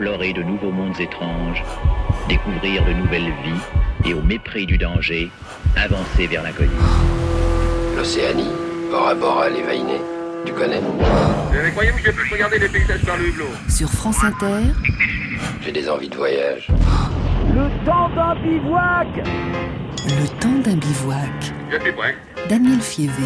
explorer de nouveaux mondes étranges, découvrir de nouvelles vies et au mépris du danger, avancer vers l'inconnu. L'Océanie, Bora Bora, les Vainés. Tu connais? Mais regarder les paysages par le hublot? Sur France Inter, J'ai des envies de voyage. Le temps d'un bivouac le temps d'un bivouac. Je suis prêt. Daniel Fievé.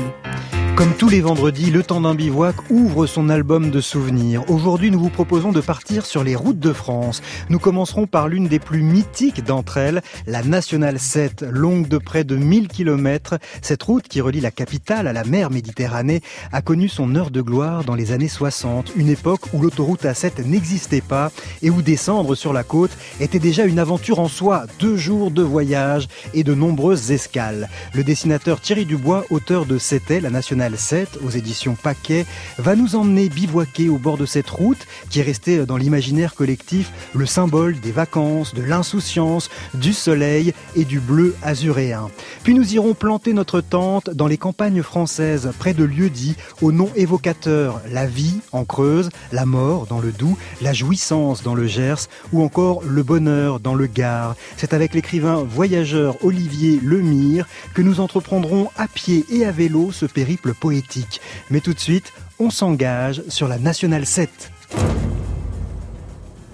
Comme tous les vendredis, Le Temps d'un bivouac ouvre son album de souvenirs. Aujourd'hui, nous vous proposons de partir sur les routes de France. Nous commencerons par l'une des plus mythiques d'entre elles, la Nationale 7, longue de près de 1000 km. Cette route qui relie la capitale à la mer Méditerranée a connu son heure de gloire dans les années 60, une époque où l'autoroute A7 n'existait pas et où descendre sur la côte était déjà une aventure en soi, deux jours de voyage et de nombreuses escales. Le dessinateur Thierry Dubois, auteur de C'était la Nationale 7 aux éditions Paquet va nous emmener bivouaquer au bord de cette route qui est restée dans l'imaginaire collectif le symbole des vacances, de l'insouciance, du soleil et du bleu azuréen. Puis nous irons planter notre tente dans les campagnes françaises près de lieux dits au nom évocateur la vie en Creuse, la mort dans le Doubs, la jouissance dans le Gers ou encore le bonheur dans le Gard. C'est avec l'écrivain voyageur Olivier Lemire que nous entreprendrons à pied et à vélo ce périple poétique. Mais tout de suite, on s'engage sur la Nationale 7.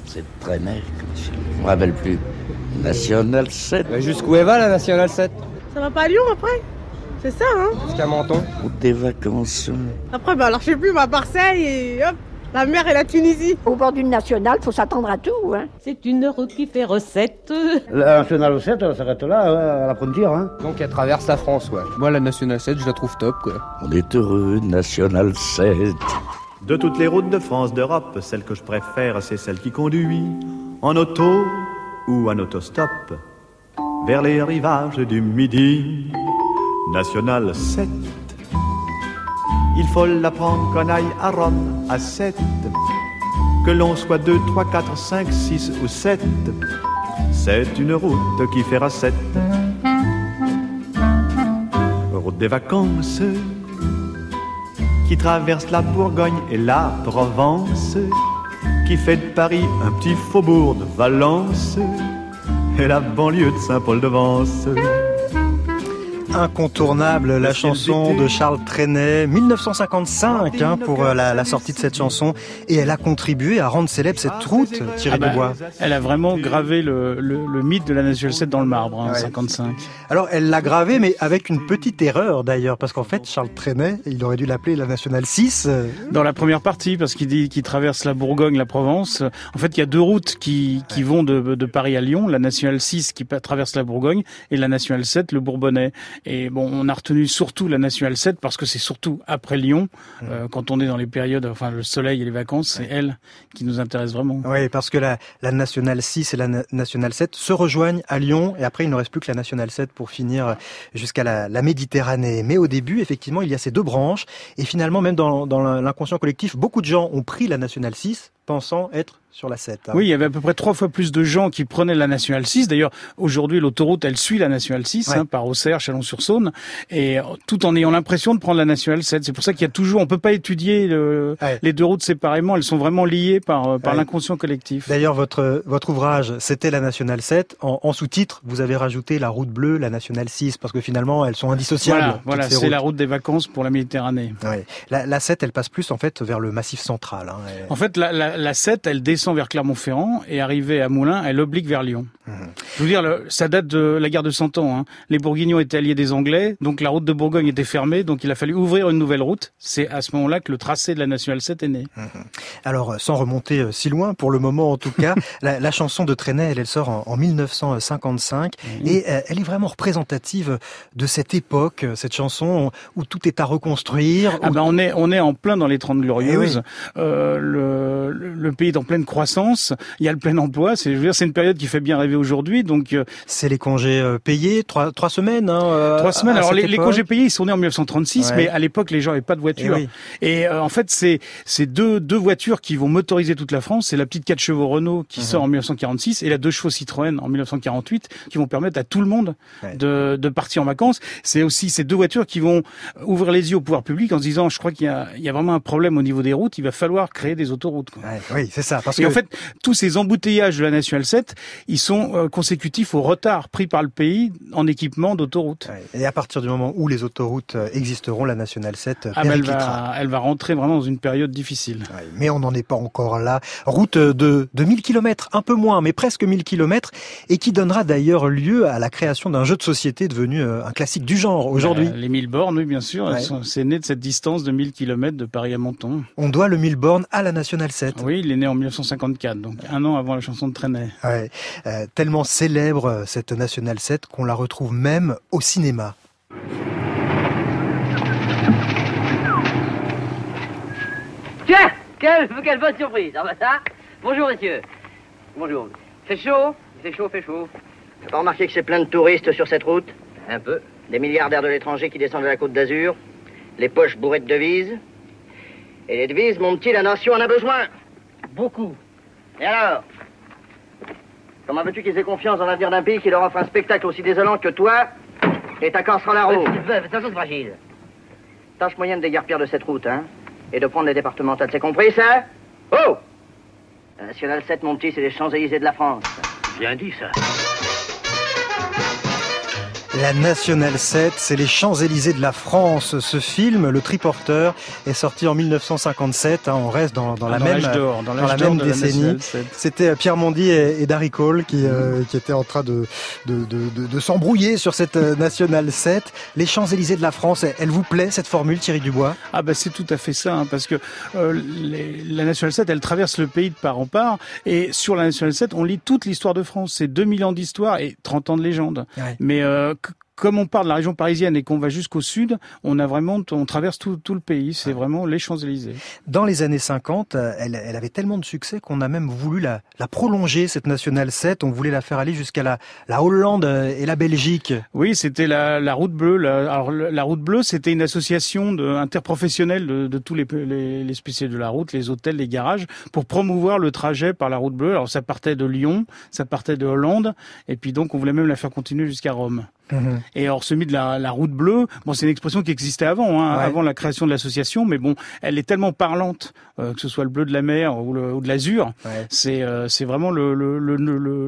C'est très neige, je me rappelle plus. Nationale 7. Jusqu'où elle va la Nationale 7 Ça va pas à Lyon après? C'est ça, hein? Jusqu'à Menton. Route des vacances. Après, bah alors je sais plus, ma Marseille et hop, la mer et la Tunisie. Au bord d'une nationale, faut s'attendre à tout. Hein. C'est une route qui fait recette. La nationale 7, elle s'arrête là, à la frontière. Hein. Donc elle traverse la France, ouais. Moi, la nationale 7, je la trouve top, quoi. On est heureux, Nationale 7. De toutes les routes de France, d'Europe, celle que je préfère, c'est celle qui conduit en auto ou en autostop vers les rivages du Midi. Nationale 7. Il faut la prendre qu'on aille à Rome à 7. Que l'on soit 2, 3, 4, 5, 6 ou 7. C'est une route qui fera 7. Route des vacances qui traverse la Bourgogne et la Provence, qui fait de Paris un petit faubourg de Valence et la banlieue de Saint-Paul-de-Vence. Incontournable, la chanson de Charles Trenet, 1955 hein, pour euh, la, la, sortie de cette chanson, et elle a contribué à rendre célèbre cette route, Thierry ah bah, Dubois. Elle a vraiment gravé le, le, le, mythe de la Nationale 7 dans le marbre, hein, ouais. 55. Alors elle l'a gravé, mais avec une petite erreur d'ailleurs, parce qu'en fait Charles Trenet, il aurait dû l'appeler la Nationale 6. Dans la première partie, parce qu'il dit qu'il traverse la Bourgogne, la Provence. En fait, il y a deux routes qui, qui vont de, de Paris à Lyon, la Nationale 6 qui traverse la Bourgogne et la Nationale 7, le Bourbonnais. Et bon, on a retenu surtout la Nationale 7 parce que c'est surtout après Lyon, mmh. euh, quand on est dans les périodes, enfin le soleil et les vacances, c'est ouais. elle qui nous intéresse vraiment. Oui, parce que la, la Nationale 6 et la na Nationale 7 se rejoignent à Lyon et après il ne reste plus que la Nationale 7 pour finir jusqu'à la, la, Méditerranée. Mais au début, effectivement, il y a ces deux branches et finalement, même dans, dans l'inconscient collectif, beaucoup de gens ont pris la Nationale 6 pensant être sur la 7. Hein. Oui, il y avait à peu près trois fois plus de gens qui prenaient la Nationale 6. D'ailleurs, aujourd'hui, l'autoroute, elle suit la Nationale 6, ouais. hein, par Auxerre, Chalon-sur-Saône, et tout en ayant l'impression de prendre la Nationale 7. C'est pour ça qu'il y a toujours, on peut pas étudier le, ouais. les deux routes séparément. Elles sont vraiment liées par, par ouais. l'inconscient collectif. D'ailleurs, votre, votre ouvrage, c'était la Nationale 7. En, en sous-titre, vous avez rajouté la route bleue, la Nationale 6, parce que finalement, elles sont indissociables. Voilà, voilà c'est la route des vacances pour la Méditerranée. La, la 7, elle passe plus, en fait, vers le massif central. Hein, et... En fait, la, la, la 7, elle descend vers Clermont-Ferrand et arrivée à Moulins, elle oblique vers Lyon. Mmh. Je veux dire, le, ça date de la guerre de Cent Ans. Hein. Les Bourguignons étaient alliés des Anglais, donc la route de Bourgogne était fermée, donc il a fallu ouvrir une nouvelle route. C'est à ce moment-là que le tracé de la Nationale 7 est né. Mmh. Alors, sans remonter euh, si loin, pour le moment en tout cas, la, la, chanson de Trenet, elle, elle sort en, en 1955 mmh. et euh, elle est vraiment représentative de cette époque, cette chanson où tout est à reconstruire. Ah où... ben on est on est en plein dans les Trente Glorieuses. Eh oui. euh, le, le pays est en pleine croissance, il y a le plein emploi. C'est, c'est une période qui fait bien rêver aujourd'hui. Donc c'est les congés payés, trois, trois semaines. Hein, trois semaines. Alors les, les, congés payés, ils sont nés en 1936, mais à l'époque les gens n'avaient pas de voiture. Et, et en fait c'est c'est deux deux voitures qui vont motoriser toute la France. C'est la petite 4 chevaux Renault qui mhm. sort en 1946 et la 2 chevaux Citroën en 1948 qui vont permettre à tout le monde de, de partir en vacances. C'est aussi ces deux voitures qui vont ouvrir les yeux au pouvoir public en se disant, je crois qu'il y a, il y a vraiment un problème au niveau des routes, il va falloir créer des autoroutes. Quoi. Oui, c'est ça. Parce et que... en fait, tous ces embouteillages de la Nationale 7, ils sont euh, consécutifs au retard pris par le pays en équipement d'autoroutes. Et à partir du moment où les autoroutes euh, existeront, la Nationale 7 ah, elle, va, elle va rentrer vraiment dans une période difficile. mais on n'en est pas encore là. Route de, de 1000 km, un peu moins, mais presque 1000 km, et qui donnera d'ailleurs lieu à la création d'un jeu de société devenu euh, un classique du genre aujourd'hui. les 1000 bornes, oui, bien sûr. C'est né de cette distance de 1000 km de Paris à Menton. On doit le 1000 bornes à la Nationale 7. Oui, il est né en 1954, donc un an avant la chanson de Trenet. Ouais. Euh, tellement célèbre euh, cette Nationale 7 qu'on la retrouve même au cinéma. Tiens quelle, quelle bonne surprise Ah bah ça Bonjour monsieur. Bonjour. Fait chaud? Fait chaud, fait chaud. T'as pas remarqué que c'est plein de touristes sur cette route? Un peu. Des milliardaires de l'étranger qui descendent de la côte d'Azur, les poches bourrées de devises. Et les devises, mon petit, la nation en a besoin. Beaucoup. Et alors? Comment veux-tu qu'ils aient confiance dans l'avenir d'un pays qui leur offre un spectacle aussi désolant que toi et ta cassera la roue C'est fragile. Tâche moyenne de déguerpir de cette route, hein Et de prendre les départementales, c'est compris, ça? Oh La National 7, mon petit, c'est les Champs-Élysées de la France. Bien dit, ça. La Nationale 7, c'est les Champs-Élysées de la France. Ce film, Le Triporteur, est sorti en 1957. Hein, on reste dans, dans la même, dans, dans la même décennie. C'était Pierre Mondy et, et Darry Cole qui, euh, qui étaient en train de, de, de, de, de s'embrouiller sur cette euh, Nationale 7. Les Champs-Élysées de la France, elle vous plaît cette formule, Thierry Dubois? Ah ben c'est tout à fait ça, hein, parce que euh, les, la Nationale 7, elle traverse le pays de part en part. Et sur la Nationale 7, on lit toute l'histoire de France. C'est 2000 ans d'histoire et 30 ans de légende. Ouais. Mais euh, comme on part de la région parisienne et qu'on va jusqu'au sud, on a vraiment, on traverse tout, tout le pays. C'est vraiment les Champs-Élysées. Dans les années 50, elle, elle avait tellement de succès qu'on a même voulu la, la, prolonger, cette Nationale 7. On voulait la faire aller jusqu'à la, la Hollande et la Belgique. Oui, c'était la, la route bleue. La, alors, la route bleue, c'était une association de, interprofessionnelle de, de tous les, les, les spécialistes de la route, les hôtels, les garages, pour promouvoir le trajet par la route bleue. Alors, ça partait de Lyon, ça partait de Hollande, et puis donc, on voulait même la faire continuer jusqu'à Rome. Mmh. Et alors, celui de la, la route bleue, bon, c'est une expression qui existait avant, hein, ouais. avant la création de l'association, mais bon, elle est tellement parlante, euh, que ce soit le bleu de la mer ou, le, ou de l'azur, ouais. c'est euh, c'est vraiment le, le, le,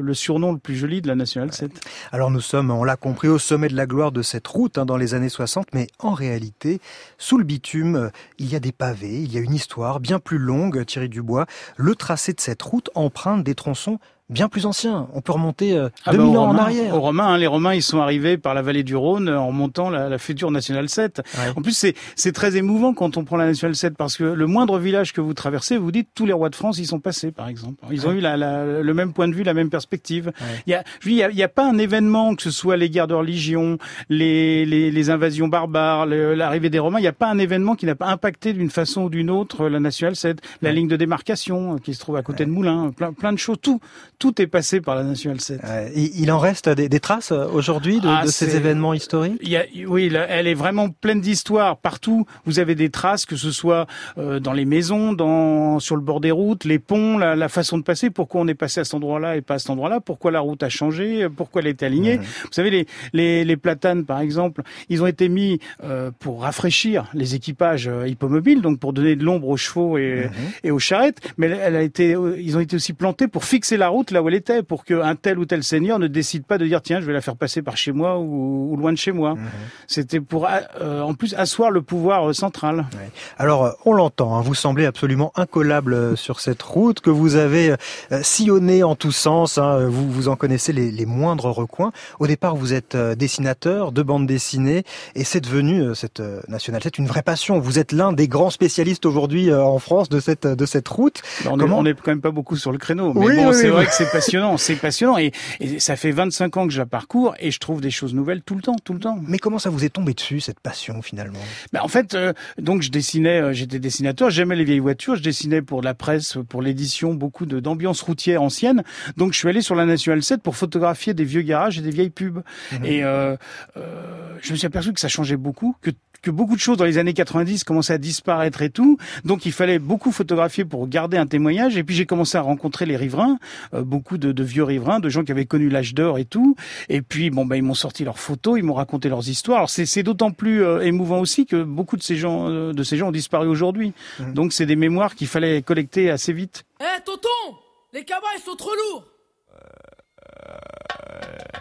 le, surnom le plus joli de la Nationale ouais. 7. Alors nous sommes, on l'a compris, au sommet de la gloire de cette route hein, dans les années 60, mais en réalité, sous le bitume, il y a des pavés, il y a une histoire bien plus longue, Thierry Dubois. Le tracé de cette route emprunte des tronçons bien plus ancien. On peut remonter euh, ah 2000 bah, ans Romains, en arrière. Aux Romains, hein, les Romains, ils sont arrivés par la vallée du Rhône en montant la, la future Nationale 7. Ouais. En plus, c'est, c'est très émouvant quand on prend la Nationale 7 parce que le moindre village que vous traversez, vous dites tous les rois de France y sont passés, par exemple. Ils ont ouais. eu la, la, le même point de vue, la même perspective. Il y a, je dis, il y a, il y a pas un événement que ce soit les guerres de religion, les, les, les invasions barbares, le, l'arrivée des Romains. Il n'y a pas un événement qui n'a pas impacté d'une façon ou d'une autre la Nationale 7, la ligne de démarcation qui se trouve à côté de Moulins, plein, plein de choses. Tout, tout est passé par la Nationale 7. Euh, il en reste des, des traces euh, aujourd'hui de, ah, de ces événements historiques? il y a, Oui, là, elle est vraiment pleine d'histoire. Partout, vous avez des traces, que ce soit euh, dans les maisons, dans, sur le bord des routes, les ponts, la, la, façon de passer, pourquoi on est passé à cet endroit-là et pas à cet endroit-là, pourquoi la route a changé, pourquoi elle est alignée. Mmh. Vous savez, les, les, les, platanes, par exemple, ils ont été mis euh, pour rafraîchir les équipages euh, hippomobiles, donc pour donner de l'ombre aux chevaux et, mmh. et, aux charrettes, mais elle a été, ils ont été aussi plantés pour fixer la route là où elle était, pour qu'un tel ou tel seigneur ne décide pas de dire tiens je vais la faire passer par chez moi ou, ou loin de chez moi. Mmh. C'était pour euh, en plus asseoir le pouvoir euh, central. Ouais. Alors euh, on l'entend, hein, vous semblez absolument incollable euh, sur cette route que vous avez euh, sillonné en tous sens. Hein, vous vous en connaissez les, les, moindres recoins. Au départ vous êtes dessinateur de bande dessinée et c'est devenu cette nationale c'est une vraie passion. Vous êtes l'un des grands spécialistes aujourd'hui en France de cette de cette route. Bah, on, Comment... est, on est quand même pas beaucoup sur le créneau, mais oui, bon oui, c'est oui. vrai c'est passionnant, c'est passionnant. Et, et, ça fait 25 ans que je la parcours et je trouve des choses nouvelles tout le temps, tout le temps. Mais comment ça vous est tombé dessus, cette passion, finalement? Ben, En fait, euh, donc je dessinais, euh, j'étais dessinateur, j'aimais les vieilles voitures, je dessinais pour la presse, pour l'édition, beaucoup d'ambiance routière ancienne. Donc je suis allé sur la National 7 pour photographier des vieux garages et des vieilles pubs. Mmh. Et euh, euh, je me suis aperçu que ça changeait beaucoup, que que beaucoup de choses dans les années 90 commençaient à disparaître et tout. Donc il fallait beaucoup photographier pour garder un témoignage. Et puis j'ai commencé à rencontrer les riverains, euh, beaucoup de, de, vieux riverains, de gens qui avaient connu l'âge d'or et tout. Et puis bon ben ils m'ont sorti leurs photos, ils m'ont raconté leurs histoires. Alors c'est d'autant plus euh, émouvant aussi que beaucoup de ces gens euh, de ces gens ont disparu aujourd'hui. Mmh. Donc c'est des mémoires qu'il fallait collecter assez vite. Hé hey, tonton, les cabas ils sont trop lourds.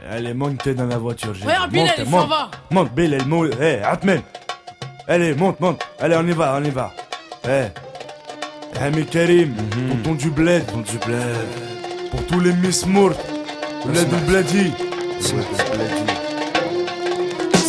Allez, monte dans la voiture. Regarde, Bilal, il s'en va. Monte, Bilal, monte. Hé, hey, Atmen. Allez, monte, monte. Allez, on y va, on y va. Eh. Eh, mais Karim, mm -hmm. tonton du bled. Tonton du bled. Pour tous les Miss Mourt. Bled du bledi.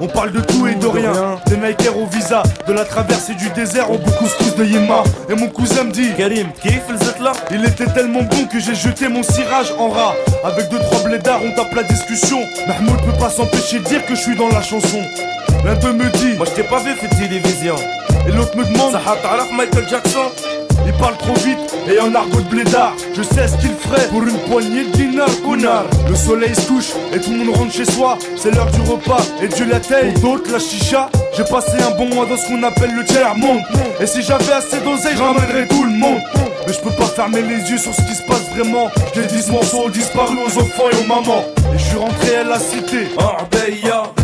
On parle de tout et de rien. Des Nikers au visa, de la traversée du désert au couscous de Yema. Et mon cousin me dit Karim, là Il était tellement bon que j'ai jeté mon cirage en rat. Avec deux trois blédards, on tape la discussion. Mahmoud peut pas s'empêcher de dire que je suis dans la chanson. L'un d'eux me dit Moi je t'ai pas vu fait télévision. Et l'autre me demande Ça Michael Jackson il parle trop vite et en argot de blédard. Je sais ce qu'il ferait pour une poignée de dinars, connard. Le soleil se couche et tout le monde rentre chez soi. C'est l'heure du repas et Dieu la d'autres, la chicha. J'ai passé un bon mois dans ce qu'on appelle le tiers monde. Et si j'avais assez d'oseille, je ramènerais tout le monde. Mais je peux pas fermer les yeux sur ce qui se passe vraiment. J'ai 10 morceaux disparus aux enfants et aux mamans. Et je suis rentré à la cité. Arbeya.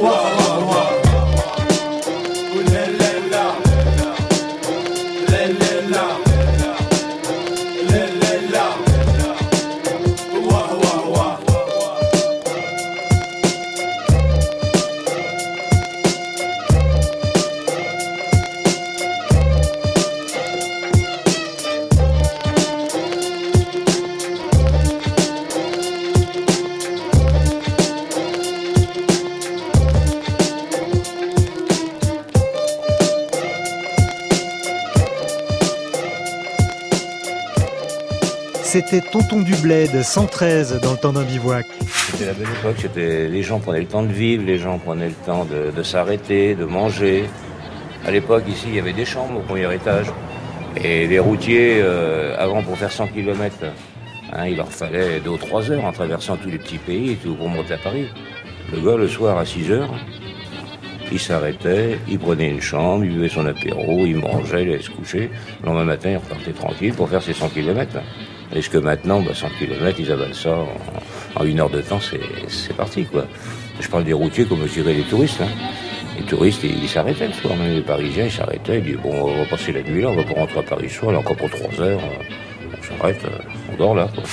was. C'était Tonton du Bled, 113 dans le temps d'un bivouac. C'était la belle époque, les gens prenaient le temps de vivre, les gens prenaient le temps de, s'arrêter, de manger. À l'époque, ici, il y avait des chambres au premier étage. Et les routiers, euh, avant, pour faire 100 km, Hein, il leur fallait deux ou trois heures en traversant tous les petits pays et tout pour monter à Paris. Le gars, le soir à 6 heures, il s'arrêtait, il prenait une chambre, il buvait son apéro, il mangeait, il allait se coucher. Le lendemain matin, il repartait tranquille pour faire ses 100 km. Est-ce que maintenant, bah, 100 km, ils avalent ça en, une heure de temps, c'est parti, quoi. Je parle des routiers comme je dirais les touristes. Hein. Les touristes, ils s'arrêtaient le soir, les Parisiens, ils s'arrêtaient, ils disaient, bon, on va passer la nuit là, on va pas rentrer à Paris soir, là, encore pour trois heures, on s'arrête, euh, on dort là, quoi.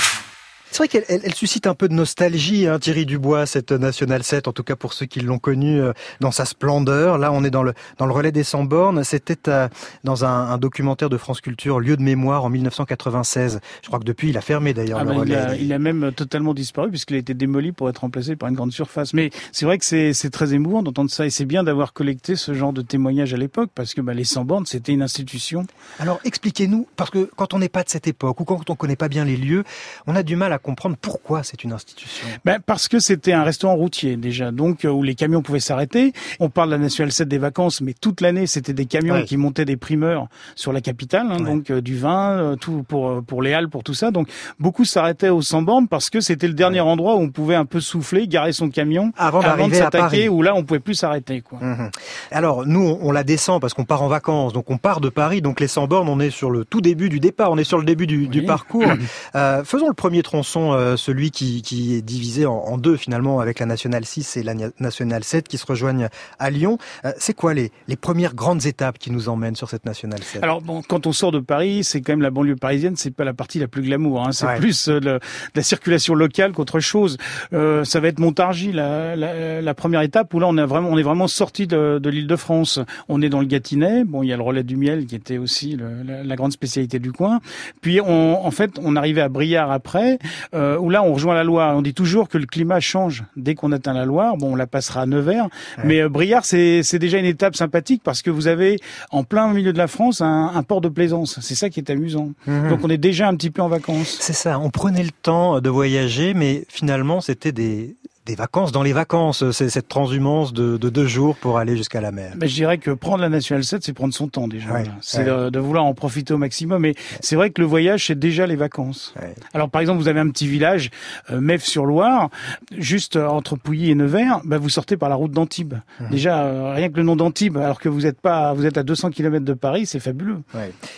C'est vrai qu'elle elle, elle suscite un peu de nostalgie, hein, Thierry Dubois, cette National 7, en tout cas pour ceux qui l'ont connue euh, dans sa splendeur. Là, on est dans le, dans le relais des 100 bornes. C'était euh, dans un, un documentaire de France Culture, Lieu de mémoire, en 1996. Je crois que depuis, il a fermé d'ailleurs Ah le ben, il, relais. a, il a même totalement disparu puisqu'il a été démoli pour être remplacé par une grande surface. Mais c'est vrai que c'est très émouvant d'entendre ça et c'est bien d'avoir collecté ce genre de témoignages à l'époque parce que bah, les 100 bornes, c'était une institution. Alors expliquez-nous, parce que quand on n'est pas de cette époque ou quand on connaît pas bien les lieux, on a du mal à comprendre pourquoi c'est une institution. Ben, parce que c'était un restaurant routier déjà, donc euh, où les camions pouvaient s'arrêter. On parle de la National 7 des vacances, mais toute l'année c'était des camions Ouais. qui montaient des primeurs sur la capitale, hein, donc euh, du vin, euh, tout pour pour les halles, pour tout ça. Donc beaucoup s'arrêtaient au 100 bornes parce que c'était le dernier endroit où on pouvait un peu souffler, garer son camion Avant de à Paris. s'attaquer, où là on pouvait plus s'arrêter. Quoi. Mhm. Alors nous, on, la descend parce qu'on part en vacances, donc on part de Paris, donc les 100 bornes, on est sur le tout début du départ, on est sur le début du, du parcours. Euh, faisons le premier tronçon, euh, celui qui, qui est divisé en, en deux finalement avec la nationale 6 et la na- nationale 7 qui se rejoignent à Lyon. Euh, c'est quoi les, les premières grandes étapes qui nous emmènent sur cette nationale 7 Alors bon, quand on sort de Paris, c'est quand même la banlieue parisienne, c'est pas la partie la plus glamour. Hein, c'est Ouais. plus euh, le- de la circulation locale qu'autre chose. Euh, ça va être Montargis, la, la, la première étape où là on est vraiment, on est vraiment sorti de, de l'Île-de-France. On est dans le Gâtinais. Bon, il y a le relais du miel qui était aussi le- la, la grande spécialité du coin. Puis on, en fait, on arrivait à Briard après, euh, où là on rejoint la Loire. On dit toujours que le climat change dès qu'on atteint la Loire. Bon, on la passera à Nevers, mais euh, Briard c'est c'est déjà une étape sympathique parce que vous avez en plein milieu de la France un, un port de plaisance. C'est ça qui est amusant. Mhm. Donc on est déjà un petit peu en vacances. C'est ça, on prenait le temps de voyager, mais finalement c'était des, des vacances dans les vacances, c'est cette transhumance de, de deux jours pour aller jusqu'à la mer. Ben, je dirais que prendre la National 7, c'est prendre son temps déjà. Ouais. C'est ouais. de, de vouloir en profiter au maximum. Mais c'est vrai que le voyage, c'est déjà les vacances. Alors par exemple, vous avez un petit village, euh, Mève-sur-Loire, juste euh, entre Pouilly et Nevers. Ben, vous sortez par la route d'Antibes. Mhm. Déjà, euh, rien que le nom d'Antibes, alors que vous êtes pas, vous êtes à 200 km de Paris, c'est fabuleux.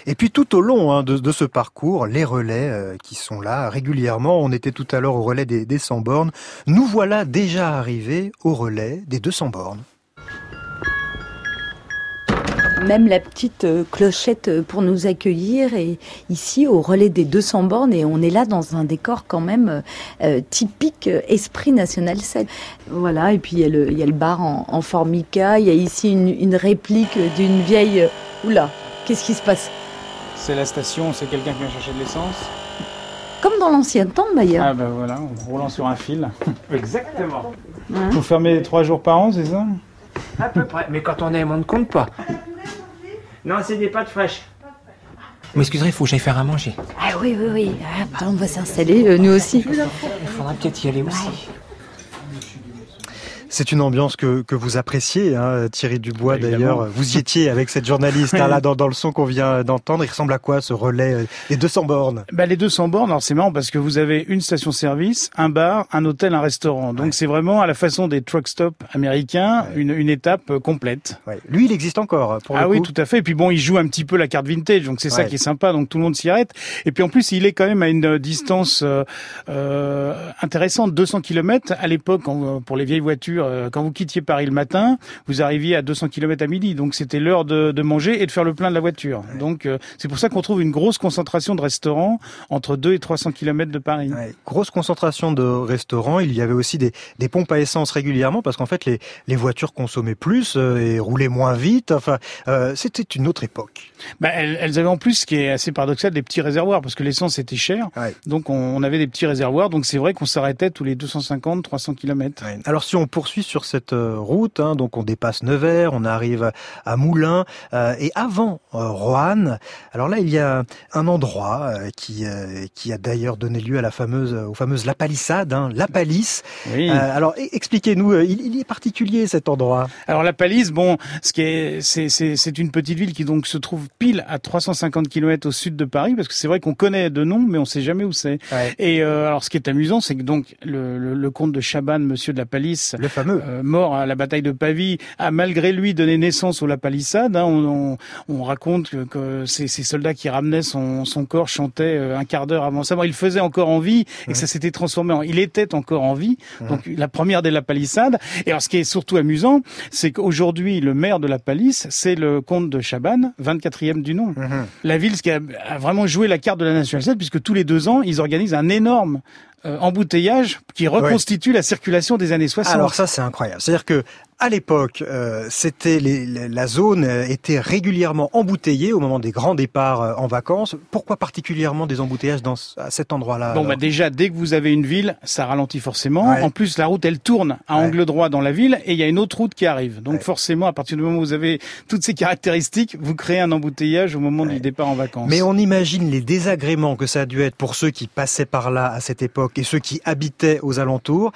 Et puis tout au long hein, de, de ce parcours, les relais euh, qui sont là régulièrement. On était tout à l'heure au relais des, des 100 bornes. Nous voilà déjà arrivés au relais des 200 bornes. Même la petite euh, clochette pour nous accueillir est ici au relais des 200 bornes et on est là dans un décor quand même euh, typique euh, esprit national 7. Voilà, et puis il y a le, il y a le bar en, en formica, il y a ici une, une réplique d'une vieille... Oula, qu'est-ce qui se passe? C'est la station, c'est quelqu'un qui vient chercher de l'essence. Comme dans l'ancien temps d'ailleurs. Ah ben voilà, en roulant sur un fil. Exactement. Hein Vous fermez trois jours par an, c'est ça? À peu près. Mais quand on aime, on ne compte pas. Non, c'est des pâtes fraîches. Mais excusez, il faut que j'aille faire à manger. Ah oui, oui, oui. Ah, bah, on va s'installer, euh, nous aussi. Il faudra peut-être y aller aussi. C'est une ambiance que, que vous appréciez, hein, Thierry Dubois Évidemment. d'ailleurs. Vous y étiez avec cette journaliste hein, là dans, dans le son qu'on vient d'entendre. Il ressemble à quoi ce relais euh, des 200 bornes? Bah, les 200 bornes, alors c'est marrant parce que vous avez une station-service, un bar, un hôtel, un restaurant. Donc c'est vraiment à la façon des truck stops américains, une, une étape euh, complète. Ouais. Lui, il existe encore pour ah le oui, coup. tout à fait. Et puis bon, il joue un petit peu la carte vintage, donc c'est ça qui est sympa. Donc tout le monde s'y arrête. Et puis en plus, il est quand même à une euh, distance euh, euh, intéressante, 200 km. À l'époque, euh, pour les vieilles voitures, euh, quand vous quittiez Paris le matin, vous arriviez à 200 km à midi. Donc c'était l'heure de, de manger et de faire le plein de la voiture. Donc euh, c'est pour ça qu'on trouve une grosse concentration de restaurants entre 2 et 300 km de Paris. Ouais. Grosse concentration de restaurants. Il y avait aussi des, des pompes à essence régulièrement parce qu'en fait, les, les voitures consommaient plus euh, et roulaient moins vite. Enfin, euh, c'était une autre époque. Bah, elles, elles avaient en plus, ce qui est assez paradoxal, des petits réservoirs parce que l'essence était chère. Donc on, on avait des petits réservoirs. Donc c'est vrai qu'on s'arrêtait tous les 250, 300 km. Alors si on poursuit poursuit sur cette euh, route. Hein. donc on dépasse Nevers, on arrive à Moulins euh, et avant euh, Roanne. Alors là, il y a un endroit qui qui a d'ailleurs donné lieu à la fameuse aux fameuses La Palissade, hein, La Palisse. Oui. alors e-, expliquez-nous, il, il, est particulier cet endroit. Alors la Palisse, bon, ce qui est c'est c'est une petite ville qui donc se trouve pile à 350 km au sud de Paris, parce que c'est vrai qu'on connaît de nom, mais on sait jamais où c'est. Ouais. Et alors ce qui est amusant, c'est que donc le, le, le comte de Chabannes, Monsieur de la Palisse, le fameux, euh, mort à la bataille de Pavie, a malgré lui donné naissance au La Palissade. Hein. On, on, on, raconte que, que ces, ces, soldats qui ramenaient son, son corps chantaient euh, un quart d'heure avant sa mort. Il faisait encore en vie et que ça s'était transformé en. Il était encore en vie. Donc la première des La Palissade. Et alors ce qui est surtout amusant, c'est qu'aujourd'hui le maire de La Palisse, c'est le comte de Chabannes, 24e du nom. La ville qui a, a, vraiment joué la carte de la nationalité puisque tous les deux ans ils organisent un énorme euh, embouteillage qui reconstitue la circulation des années 60. Alors ça c'est incroyable. C'est-à-dire que à l'époque, euh, c'était les, la zone était régulièrement embouteillée au moment des grands départs euh, en vacances. Pourquoi particulièrement des embouteillages dans à cet endroit-là Bon, bah déjà dès que vous avez une ville, ça ralentit forcément. Ouais. En plus, la route elle tourne à ouais. angle droit dans la ville et il y a une autre route qui arrive. Donc forcément, à partir du moment où vous avez toutes ces caractéristiques, vous créez un embouteillage au moment du départ en vacances. Mais on imagine les désagréments que ça a dû être pour ceux qui passaient par là à cette époque et ceux qui habitaient aux alentours.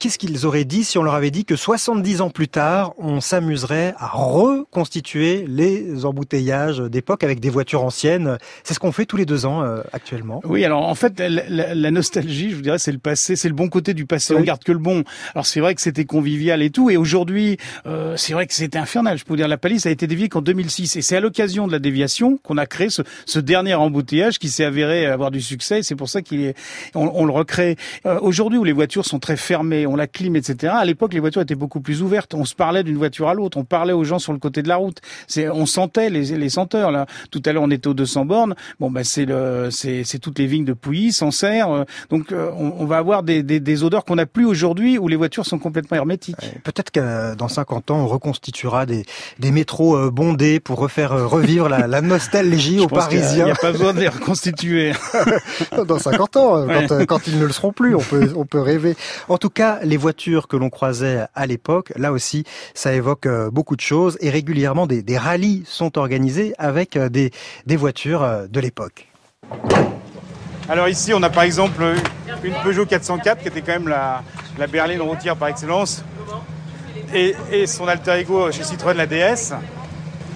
Qu'est-ce qu'ils auraient dit si on leur avait dit que 70 ans plus tard, on s'amuserait à reconstituer les embouteillages d'époque avec des voitures anciennes? C'est ce qu'on fait tous les deux ans euh, actuellement. Oui, alors en fait, la, la, nostalgie, je vous dirais, c'est le passé, c'est le bon côté du passé. Oui. On garde que le bon. Alors c'est vrai que c'était convivial et tout, et aujourd'hui, euh, c'est vrai que c'était infernal. Je peux vous dire, la palisse a été déviée qu'en 2006, et c'est à l'occasion de la déviation qu'on a créé ce, ce, dernier embouteillage qui s'est avéré avoir du succès. C'est pour ça qu'on on le recrée. Euh, aujourd'hui, où les voitures sont très fermées, on la clim, etc. À l'époque, les voitures étaient beaucoup plus ouvertes. On se parlait d'une voiture à l'autre. On parlait aux gens sur le côté de la route. C'est, on sentait les, les senteurs. Là, tout à l'heure, on était aux 200 bornes. Bon, ben c'est le, c'est, c'est toutes les vignes de Pouilly, Sancerre. Donc, euh, on, on, va avoir des, des, des odeurs qu'on n'a plus aujourd'hui, où les voitures sont complètement hermétiques. Peut-être que dans 50 ans, on reconstituera des, des métros euh, bondés pour refaire euh, revivre la, la nostalgie aux Parisiens. Il n'y a, a, pas besoin de les reconstituer. dans 50 ans, ouais. quand, quand, ils ne le seront plus, on peut, on peut rêver. En tout cas, les voitures que l'on croisait à l'époque, là aussi, ça évoque euh, beaucoup de choses et régulièrement des, des rallyes sont organisés avec euh, des, voitures euh, de l'époque. Alors ici, on a par exemple une Peugeot 404 qui était quand même la, la berline routière par excellence et, et son alter ego chez Citroën, la DS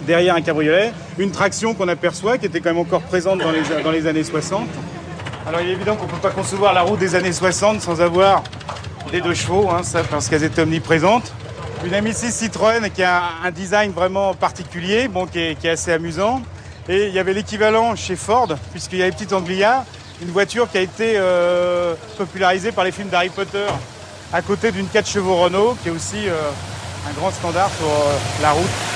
derrière un cabriolet, une traction qu'on aperçoit qui était quand même encore présente dans les, dans les années 60. Alors il est évident qu'on ne peut pas concevoir la route des années 60 sans avoir des deux chevaux, hein, ça, parce qu'elles étaient omniprésentes. Une M6 Citroën qui a un design vraiment particulier, bon, qui, est, assez amusant. Et il y avait l'équivalent chez Ford, puisqu'il y a les petites Anglia, une voiture qui a été euh, popularisée par les films d'Harry Potter, à côté d'une 4 chevaux Renault, qui est aussi euh, un grand standard sur euh, la route.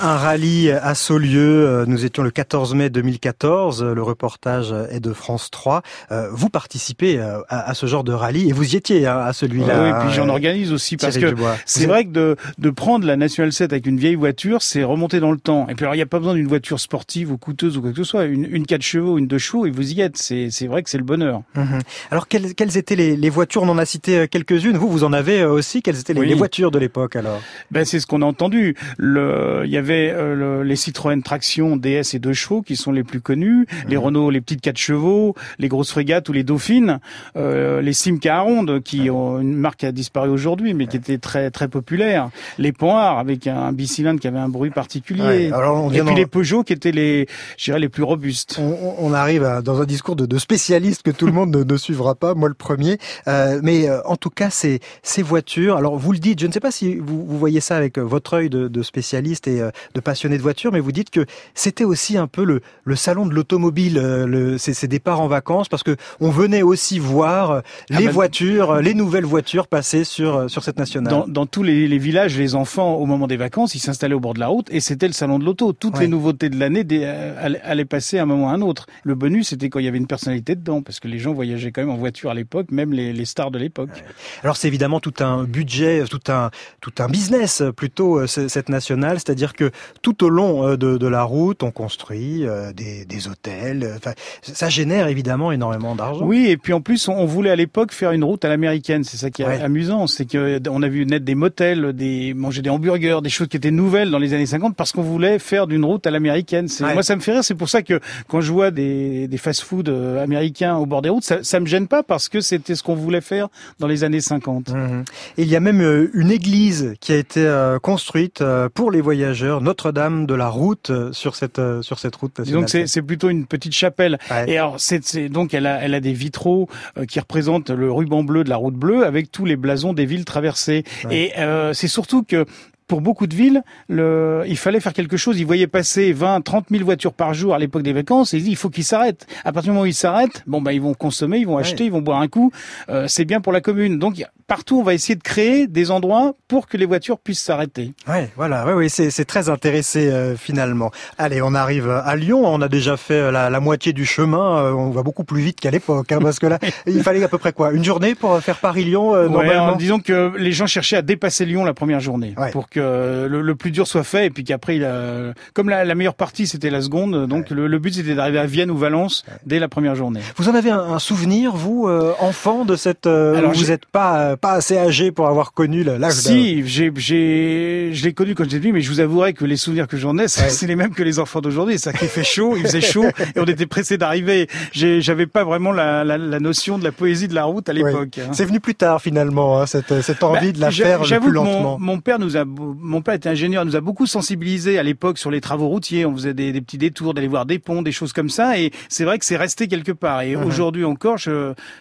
Un rallye à Saulieu, nous étions le 14 mai 2014, le reportage est de France 3. Vous participez à, ce genre de rallye et vous y étiez hein, à celui-là. Oui, et puis j'en organise aussi parce que c'est vrai que de, de prendre la National 7 avec une vieille voiture, c'est remonter dans le temps. Et puis alors il n'y a pas besoin d'une voiture sportive ou coûteuse ou quoi que ce soit, une, une 4 chevaux, une 2 chevaux et vous y êtes. C'est vrai que c'est le bonheur. Mmh. Alors quelles, quelles étaient les, les, voitures? On en a cité quelques-unes. Vous, vous en avez aussi. Quelles étaient les, oui. les voitures de l'époque alors? Ben c'est ce qu'on a entendu. Le, il y avait euh, les Citroën traction DS et deux chevaux qui sont les plus connus, mmh. les Renault les petites 4 chevaux, les grosses frégates ou les Dauphines, euh, les Simca à ronde qui ont une marque qui a disparu aujourd'hui mais qui était très très populaire, les Points avec un bicylindre qui avait un bruit particulier, ouais. Alors, on et puis les Peugeot qui étaient les les plus robustes. On, on arrive à, dans un discours de, de spécialiste que tout le monde ne, ne, suivra pas, moi le premier, euh, mais euh, en tout cas ces ces voitures, alors vous le dites, je ne sais pas si vous, vous voyez ça avec votre œil de, de spécialiste et euh, de passionné de voitures, mais vous dites que c'était aussi un peu le, le salon de l'automobile, le, ces, ces, départs en vacances, parce que on venait aussi voir euh, les ah ben, voitures, les nouvelles voitures passer sur euh, sur cette nationale. Dans, dans tous les, les, villages, les enfants, au moment des vacances, ils s'installaient au bord de la route et c'était le salon de l'auto. Toutes ouais. les nouveautés de l'année allaient, passer à un moment à un autre. Le bonus, c'était quand il y avait une personnalité dedans, parce que les gens voyageaient quand même en voiture à l'époque, même les, les, stars de l'époque. Alors c'est évidemment tout un budget, tout un tout un business plutôt cette nationale, c'est-à-dire que que tout au long euh, de, de la route, on construit euh, des, des hôtels. Enfin, ça génère évidemment énormément d'argent. Oui, et puis en plus, on voulait à l'époque faire une route à l'américaine. C'est ça qui est Ouais. amusant, c'est que on a vu naître des motels, des manger des hamburgers, des choses qui étaient nouvelles dans les années 50 parce qu'on voulait faire d'une route à l'américaine. Ouais. Moi, ça me fait rire. C'est pour ça que quand je vois des, des fast-food euh, américains au bord des routes, ça, ça me gêne pas parce que c'était ce qu'on voulait faire dans les années 50. Mhm. Et il y a même euh, une église qui a été euh, construite euh, pour les voyageurs, Notre-Dame de la Route, euh, sur cette euh, sur cette route nationale. que c'est- plutôt une petite chapelle. Ouais. Et alors, c'est donc elle a, elle a des vitraux euh, qui représentent le ruban bleu de la route bleue avec tous les blasons des villes traversées. Ouais. Et euh, c'est surtout que pour beaucoup de villes, le, il fallait faire quelque chose. Ils voyaient passer 20, 30 000 voitures par jour à l'époque des vacances et ils disaient il faut qu'ils s'arrêtent. À partir du moment où ils s'arrêtent, bon bah ils vont consommer, ils vont acheter, ils vont boire un coup. Euh, c'est bien pour la commune. Donc partout, on va essayer de créer des endroits pour que les voitures puissent s'arrêter. Ouais, voilà, ouais, ouais, c'est c'est très intéressé euh, finalement. Allez, on arrive à Lyon. On a déjà fait euh, la, la moitié du chemin. euh, on va beaucoup plus vite qu'à l'époque, hein, parce que là, il fallait à peu près quoi, une journée pour faire Paris-Lyon euh, normalement? disons que les gens cherchaient à dépasser Lyon la première journée Ouais. pour que le, le plus dur soit fait et puis qu'après, il a- comme la, la meilleure partie c'était la seconde, donc le, le but c'était d'arriver à Vienne ou Valence dès la première journée. Vous en avez un, un souvenir, vous, euh, enfant, de cette euh, Alors, vous n'êtes pas euh, pas assez âgé pour avoir connu l'âge Si, j'ai, j'ai, je l'ai connu quand j'étais petit, mais je vous avouerai que les souvenirs que j'en ai, c'est Ouais. c'est les mêmes que les enfants d'aujourd'hui. C'est qu'il fait chaud, il faisait chaud, et on était pressés d'arriver. J'avais pas vraiment la, la, la notion de la poésie de la route à Ouais. l'époque. hein. C'est venu plus tard finalement, hein, cette, cette envie Bah, de la faire le plus lentement. mon, mon père nous a, mon père était ingénieur, nous a beaucoup sensibilisés à l'époque sur les travaux routiers. On faisait des, des petits détours, d'aller voir des ponts, des choses comme ça. Et c'est vrai que c'est resté quelque part. Et Mhm. aujourd'hui encore,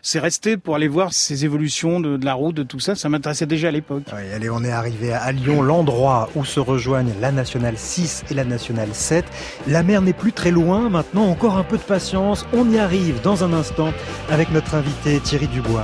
c'est resté pour aller voir ces évolutions de, de la route, de tout ça. Ça m'intéressait déjà à l'époque. Allez, on est arrivé à Lyon, l'endroit où se rejoignent la nationale 6 et la nationale 7. La mer n'est plus très loin, maintenant encore un peu de patience. On y arrive dans un instant avec notre invité Thierry Dubois.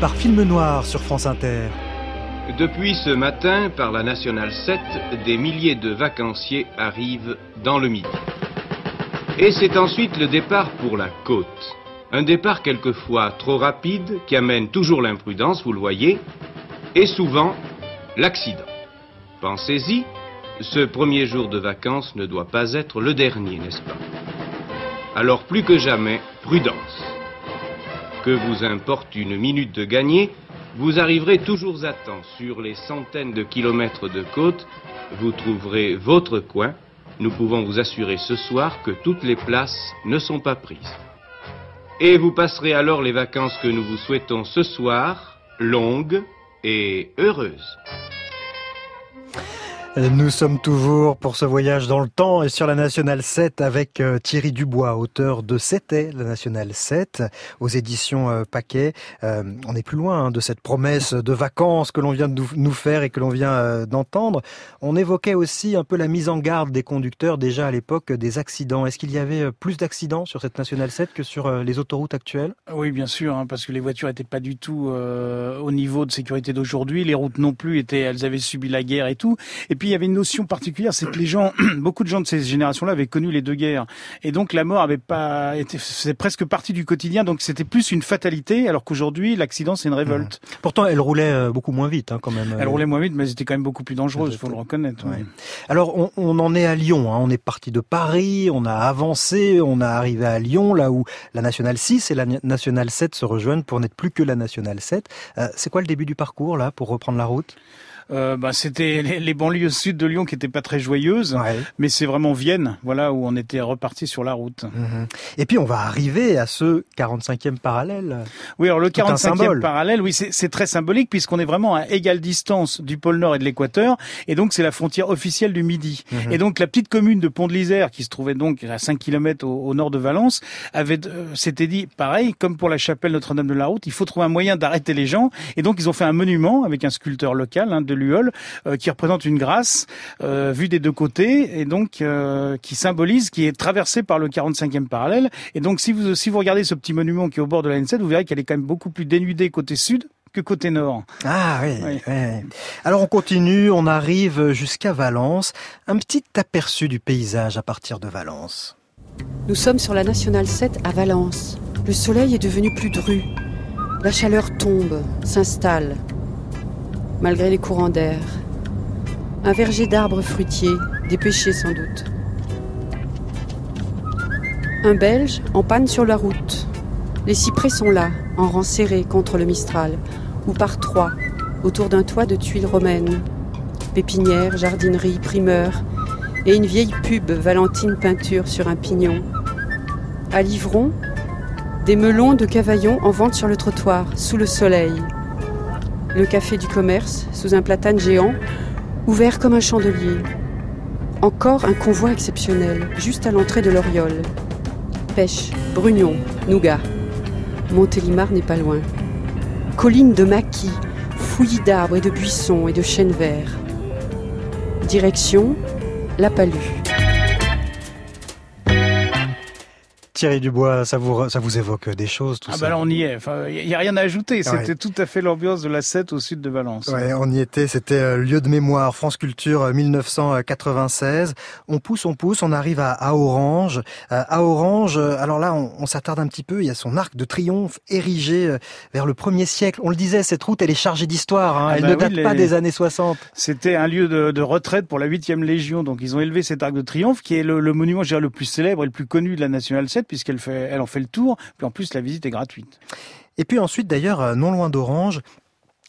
Par film noir sur France Inter. Depuis ce matin, par la Nationale 7, des milliers de vacanciers arrivent dans le Midi. Et c'est ensuite le départ pour la côte. Un départ quelquefois trop rapide qui amène toujours l'imprudence, vous le voyez, et souvent l'accident. Pensez-y, ce premier jour de vacances ne doit pas être le dernier, n'est-ce pas? Alors plus que jamais, prudence. Que vous importe une minute de gagner, vous arriverez toujours à temps sur les centaines de kilomètres de côte, vous trouverez votre coin. Nous pouvons vous assurer ce soir que toutes les places ne sont pas prises. Et vous passerez alors les vacances que nous vous souhaitons ce soir, longues et heureuses. Nous sommes toujours pour ce voyage dans le temps et sur la Nationale 7 avec euh, Thierry Dubois, auteur de C'était la Nationale 7 aux éditions euh, Paquet. Euh, on est plus loin hein, de cette promesse de vacances que l'on vient de nous faire et que l'on vient d'entendre. On évoquait aussi un peu la mise en garde des conducteurs déjà à l'époque des accidents. Est-ce qu'il y avait plus d'accidents sur cette Nationale 7 que sur les autoroutes actuelles? Oui, bien sûr, hein, parce que les voitures n'étaient pas du tout au niveau de sécurité d'aujourd'hui. Les routes non plus étaient, elles avaient subi la guerre et tout. Puis il y avait une notion particulière, c'est que les gens, beaucoup de gens de ces générations-là avaient connu les deux guerres, et donc la mort avait pas été, c'est presque partie du quotidien, donc c'était plus une fatalité, alors qu'aujourd'hui l'accident c'est une révolte. Mmh. Pourtant, elle roulait euh, beaucoup moins vite, hein, quand même. Elle roulait moins vite, mais c'était quand même beaucoup plus dangereuse, il faut le reconnaître. Ouais. Alors on, on, en est à Lyon, hein. on est parti de Paris, on a avancé, on a arrivé à Lyon, là où la nationale 6 et la nationale 7 se rejoignent pour n'être plus que la nationale 7. Euh, c'est quoi le début du parcours là pour reprendre la route? Euh, bah, c'était les, les, banlieues sud de Lyon qui étaient pas très joyeuses, ouais. mais c'est vraiment Vienne, voilà où on était reparti sur la route. Mmh. Et puis on va arriver à ce 45e parallèle. Oui, alors le 45e parallèle, oui, c'est très symbolique puisqu'on est vraiment à égale distance du pôle Nord et de l'équateur, et donc c'est la frontière officielle du Midi. Mmh. Et donc la petite commune de Pont de l'Isère, qui se trouvait donc à 5 km au, au nord de Valence, avait euh, s'était dit pareil, comme pour la chapelle Notre-Dame de la Route, il faut trouver un moyen d'arrêter les gens, et donc ils ont fait un monument avec un sculpteur local hein, de Luol, euh, qui représente une grâce euh, vue des deux côtés et donc euh, qui symbolise, qui est traversée par le 45e parallèle. Et donc si vous si vous regardez ce petit monument qui est au bord de la N7, vous verrez qu'elle est quand même beaucoup plus dénudée côté sud que côté nord. Ah oui, oui. oui. Alors on continue, on arrive jusqu'à Valence. Un petit aperçu du paysage à partir de Valence. Nous sommes sur la Nationale 7 à Valence. Le soleil est devenu plus dru. La chaleur tombe, s'installe malgré les courants d'air. Un verger d'arbres fruitiers, dépêchés sans doute. Un Belge en panne sur la route. Les cyprès sont là, en rang serré contre le Mistral, ou par trois, autour d'un toit de tuiles romaines. Pépinière, jardinerie, primeur, et une vieille pub Valentine peinture sur un pignon. À Livron, des melons de Cavaillon en vente sur le trottoir, sous le soleil, le café du commerce, sous un platane géant, ouvert comme un chandelier. Encore un convoi exceptionnel, juste à l'entrée de l'Oriole. Pêche, brugnon, nougat. Montélimar n'est pas loin. Colline de maquis, fouillis d'arbres et de buissons et de chênes verts. Direction, la Palue. Thierry Dubois, ça vous, ça vous évoque des choses, tout ah ça bah là, on y est. Enfin, il n'y a rien à ajouter. C'était ouais. tout à fait l'ambiance de la 7 au sud de Valence. Ouais, on y était. C'était euh, lieu de mémoire. France Culture 1996. On pousse, on pousse. On arrive à, à Orange. Euh, à Orange, alors là, on, on s'attarde un petit peu. Il y a son arc de triomphe érigé euh, vers le premier siècle. On le disait, cette route, elle est chargée d'histoire. Hein. Ah elle bah ne oui, date les... pas des années 60. C'était un lieu de, de, retraite pour la 8e Légion. Donc, ils ont élevé cet arc de triomphe, qui est le, le monument, je dirais, le plus célèbre et le plus connu de la Nationale 7, puisqu'elle fait, elle en fait le tour. Puis en plus, la visite est gratuite. Et puis ensuite, d'ailleurs, non loin d'Orange,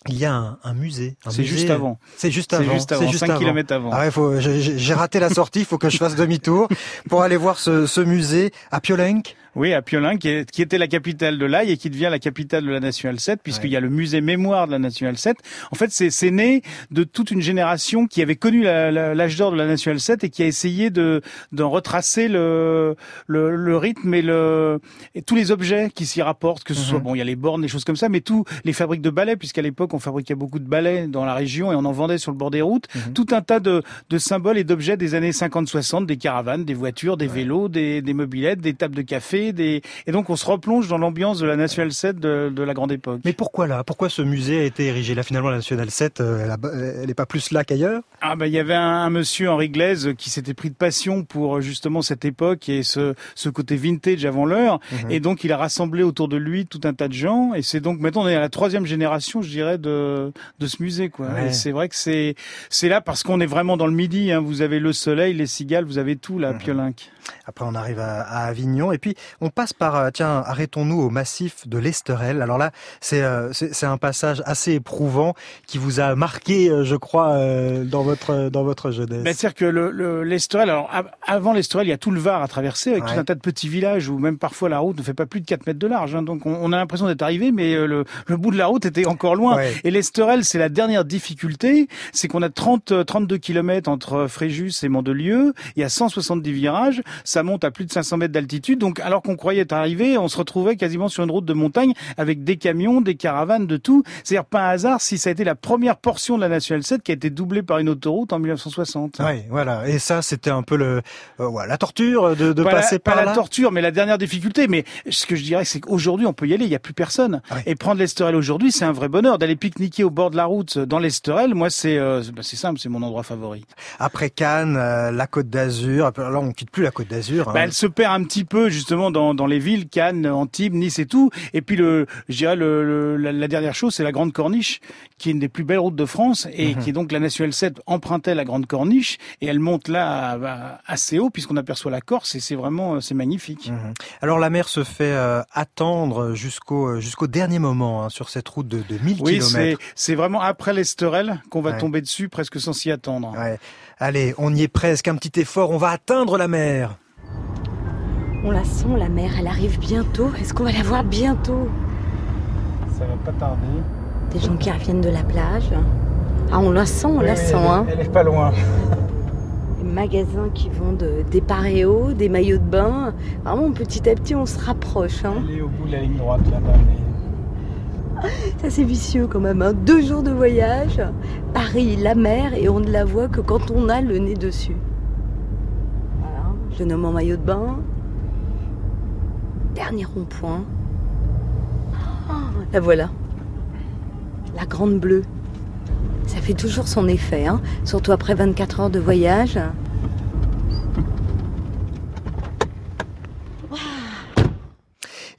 il y a un, un musée. C'est juste avant. C'est juste avant. C'est juste avant. 5 km avant. Ah ouais, j'ai raté la sortie. Il faut que je fasse demi-tour pour aller voir ce, ce musée à Piolenc. Oui, à Piolin, qui, est, qui, était la capitale de l'Aïe et qui devient la capitale de la Nationale 7, puisqu'il ouais. y a le musée mémoire de la Nationale 7. En fait, c'est né de toute une génération qui avait connu l'âge d'or de la Nationale 7 et qui a essayé de d'en retracer le, le, le, rythme et, le, et tous les objets qui s'y rapportent, que ce mm -hmm. soit, bon, il y a les bornes, des choses comme ça, mais tous les fabriques de balais, puisqu'à l'époque, on fabriquait beaucoup de balais dans la région et on en vendait sur le bord des routes, mm -hmm. tout un tas de, de symboles et d'objets des années 50-60, des caravanes, des voitures, des ouais. vélos, des, des mobilettes, des tables de café, et donc on se replonge dans l'ambiance de la Nationale 7 de, de, la grande époque. Mais pourquoi là? Pourquoi ce musée a été érigé là? Finalement la Nationale 7 euh, Elle n'est pas plus là qu'ailleurs? Ah bah il y avait un, un monsieur Henri Glaise qui s'était pris de passion pour euh, justement cette époque et ce, ce côté vintage avant l'heure Mhm. et donc il a rassemblé autour de lui tout un tas de gens et c'est donc maintenant on est à la troisième génération je dirais de de ce musée quoi. Ouais. C'est vrai que c'est c'est là parce qu'on est vraiment dans le midi hein. vous avez le soleil, les cigales, vous avez tout Mhm. là à Piolinck. Après, on arrive à, à Avignon et puis on passe par, euh, tiens, arrêtons-nous au massif de l'Esterel. Alors là, c'est euh, un passage assez éprouvant qui vous a marqué, euh, je crois, dans votre dans votre jeunesse. Ben, C'est-à-dire que le, le, l'Estorel, alors av- avant l'Estorel, il y a tout le Var à traverser avec Ouais. tout un tas de petits villages où même parfois la route ne fait pas plus de 4 mètres de large. hein. donc on, on a l'impression d'être arrivé, mais le, le bout de la route était encore loin. Ouais. Et l'Estorel, c'est la dernière difficulté, c'est qu'on a 30, euh, 32 kilomètres entre Fréjus et Mandelieu, il y a 170 virages, ça monte à plus de 500 mètres d'altitude, donc alors qu'on croyait arrivé, on se retrouvait quasiment sur une route de montagne avec des camions, des caravanes, de tout. C'est-à-dire pas un hasard si ça a été la première portion de la Nationale 7 qui a été doublée par une autoroute en 1960. Oui, voilà. Et ça, c'était un peu le, euh, la torture de, de pas passer la, par pas là. la torture, mais la dernière difficulté. Mais ce que je dirais, c'est qu'aujourd'hui, on peut y aller. Il n'y a plus personne. Et prendre l'Esterel aujourd'hui, c'est un vrai bonheur d'aller pique-niquer au bord de la route dans l'Esterel. Moi, c'est euh, bah, c'est simple, c'est mon endroit favori. Après Cannes, euh, la Côte d'Azur. Là, on quitte plus la Côte d'Azur. hein. Bah, elle se perd un petit peu justement dans, dans les villes, Cannes, Antibes, Nice et tout. Et puis le, je dirais le, le- la, dernière chose, c'est la Grande Corniche, qui est une des plus belles routes de France et Mhm. qui est donc la Nationale 7 empruntait la Grande Corniche et elle monte là à- à- assez haut puisqu'on aperçoit la Corse et c'est vraiment euh, c'est magnifique. Mhm. Alors la mer se fait euh, attendre jusqu'au euh, jusqu'au dernier moment hein, sur cette route de, de 1000 Oui, c'est kilomètres. c'est vraiment après l'Esterel qu'on va Ouais. tomber dessus presque sans s'y attendre. Ouais. Allez, on y est presque. Un petit effort, on va atteindre la mer. On la sent, la mer, elle arrive bientôt. Est-ce qu'on va la voir bientôt? Ça va pas tarder. Des gens qui reviennent de la plage. Ah, on la sent, on la sent. hein. Elle est pas loin. Des magasins qui vendent des paréos, des maillots de bain. Vraiment, petit à petit, on se rapproche. Hein. Elle est au bout de la ligne droite là-bas. Ça, c'est vicieux quand même. hein. Deux jours de voyage, Paris, la mer, et on ne la voit que quand on a le nez dessus. Voilà, jeune homme en maillot de bain. Dernier rond-point. Ah, la voilà. La grande bleue. Ça fait toujours son effet, hein, surtout après 24 heures de voyage.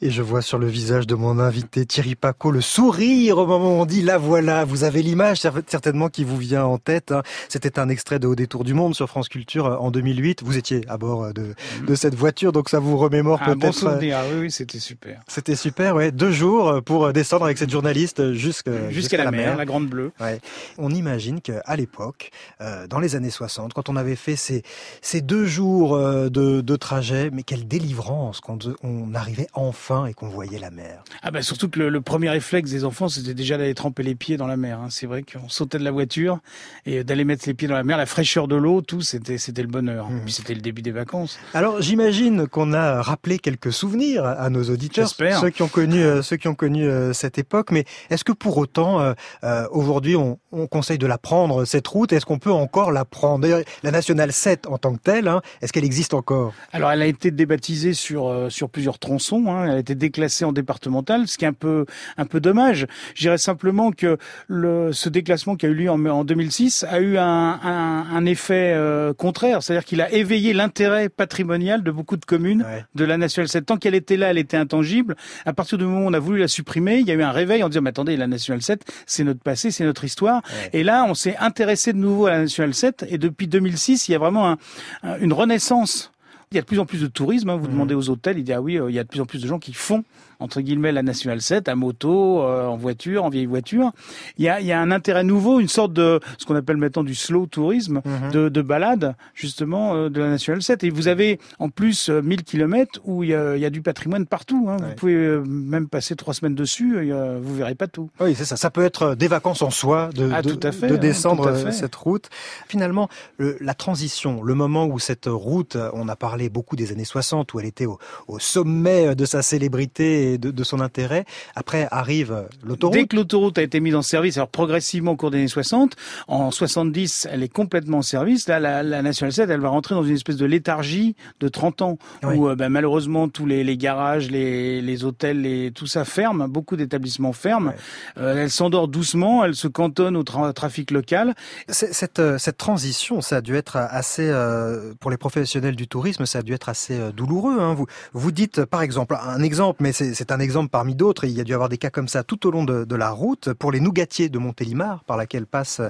Et je vois sur le visage de mon invité Thierry Paco le sourire au moment où on dit la voilà. Vous avez l'image cer- certainement qui vous vient en tête. hein. C'était un extrait de Au détour du monde sur France Culture euh, en 2008. Vous étiez à bord euh, de, de cette voiture, donc ça vous remémore Un bon peut-être. euh, souvenir, oui, oui, c'était super. C'était super, ouais. Deux jours pour descendre avec cette journaliste jusqu'à Jusqu'à la mer, la Grande Bleue. Ouais. On imagine qu'à l'époque, euh, dans les années 60, quand on avait fait ces, ces deux jours de, de trajet, mais quelle délivrance quand on arrivait enfin et qu'on voyait la mer. Ah bah surtout que le, le premier réflexe des enfants, c'était déjà d'aller tremper les pieds dans la mer. hein. C'est vrai qu'on sautait de la voiture et d'aller mettre les pieds dans la mer, la fraîcheur de l'eau, tout, c'était c'était le bonheur. Mmh. Puis c'était le début des vacances. Alors j'imagine qu'on a rappelé quelques souvenirs à nos auditeurs, ceux qui ont connu euh, ceux qui ont connu euh, cette époque. Mais est-ce que pour autant, euh, aujourd'hui, on, on conseille de la prendre cette route? Est-ce qu'on peut encore la prendre? D'ailleurs, la nationale 7 en tant que telle, hein, est-ce qu'elle existe encore? Alors elle a été débaptisée sur sur plusieurs tronçons. Hein. Elle a été déclassée en départemental, ce qui est un peu un peu dommage. Je dirais simplement que le ce déclassement qui a eu lieu en, en 2006 a eu un, un, un effet euh, contraire, c'est-à-dire qu'il a éveillé l'intérêt patrimonial de beaucoup de communes de la nationale 7. Tant qu'elle était là, elle était intangible. À partir du moment où on a voulu la supprimer, il y a eu un réveil en disant mais attendez, la nationale 7, c'est notre passé, c'est notre histoire. Et là, on s'est intéressé de nouveau à la nationale 7 et depuis 2006, il y a vraiment un- une renaissance il y a de plus en plus de tourisme. hein. Vous demandez aux hôtels, ils disent ah oui, euh, il y a de plus en plus de gens qui font entre guillemets la nationale 7 à moto, euh, en voiture, en vieille voiture. Il y a, il y a un intérêt nouveau, une sorte de ce qu'on appelle maintenant du slow tourisme, de, de balade justement euh, de la nationale 7. Et vous avez en plus euh, 1000 kilomètres où il y, a, il y a du patrimoine partout. hein. Vous pouvez euh, même passer trois semaines dessus, a- vous verrez pas tout. Oui, c'est ça. Ça peut être des vacances en soi de, Ah, de, tout à fait, de descendre à euh, cette route. Finalement, le- la transition, le moment où cette route, on a parlé beaucoup des années 60, où elle était au, au sommet de sa célébrité de, de son intérêt. Après arrive l'autoroute. Dès que l'autoroute a été mise en service, alors progressivement au cours des années 60, en 70, elle est complètement en service. Là, la, la National 7, elle va rentrer dans une espèce de léthargie de 30 ans, Oui. où euh, ben, malheureusement tous les, les garages, les, les hôtels, les, tout ça ferme, beaucoup d'établissements ferment. Euh, elle s'endort doucement, elle se cantonne au tra- trafic local. Cette, euh, cette transition, ça a dû être assez, euh, pour les professionnels du tourisme, ça a dû être assez euh, douloureux. Hein. Vous, vous dites, euh, par exemple, un exemple, mais c'est c'est un exemple parmi d'autres, et il y a dû y avoir des cas comme ça tout au long de, de la route. Pour les nougatiers de Montélimar, par laquelle passe,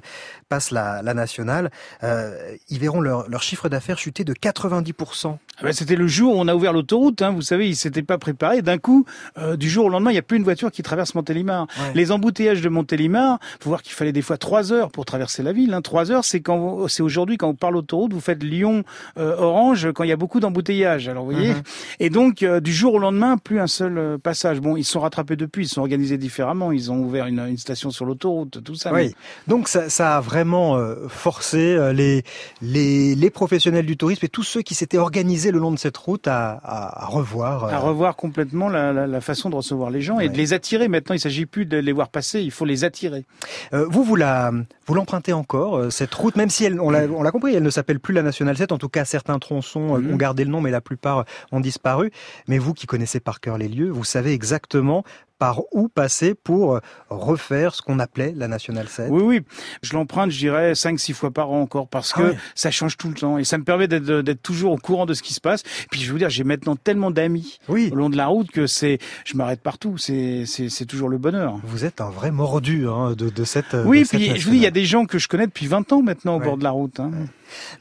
passe la, la nationale, euh, ils verront leur, leur chiffre d'affaires chuter de 90%. Ah ben, C'était le jour où on a ouvert l'autoroute. Hein, vous savez, ils s'étaient pas préparés. D'un coup, euh, du jour au lendemain, il n'y a plus une voiture qui traverse Montélimar. Ouais. Les embouteillages de Montélimar, faut voir qu'il fallait des fois trois heures pour traverser la ville. Hein. Trois heures, c'est quand c'est aujourd'hui quand vous parlez autoroute, vous faites Lyon euh, Orange quand il y a beaucoup d'embouteillages. Alors vous voyez. Mhm. Et donc euh, du jour au lendemain, plus un seul euh, passage. Bon, ils se sont rattrapés depuis. Ils se sont organisés différemment. Ils ont ouvert une, une station sur l'autoroute, tout ça. Oui. Donc ça, ça a vraiment euh, forcé euh, les, les, les professionnels du tourisme et tous ceux qui s'étaient organisés le long de cette route à, à, à revoir. euh, à revoir complètement la, la, la façon de recevoir les gens et de les attirer. Maintenant, il s'agit plus de les voir passer, il faut les attirer. Vous, vous la, vous l'empruntez encore cette route, même si elle, on l'a, compris, elle ne s'appelle plus la Nationale 7. En tout cas, certains tronçons Mhm. ont gardé le nom, mais la plupart ont disparu. Mais vous, qui connaissez par cœur les lieux, vous savez exactement par où passer pour refaire ce qu'on appelait la Nationale 7. Oui, oui. Je l'emprunte, je dirais, 5-6 fois par an encore, parce Ah que ouais. ça change tout le temps. Et ça me permet d'être, toujours au courant de ce qui se passe. Puis je vous dire, j'ai maintenant tellement d'amis Oui. au long de la route que c'est, je m'arrête partout. C'est, toujours le bonheur. Vous êtes un vrai mordu hein, de, de cette. Oui, de cette puis je vous dis, il y a des gens que je connais depuis 20 ans maintenant au Ouais. bord de la route. Hein.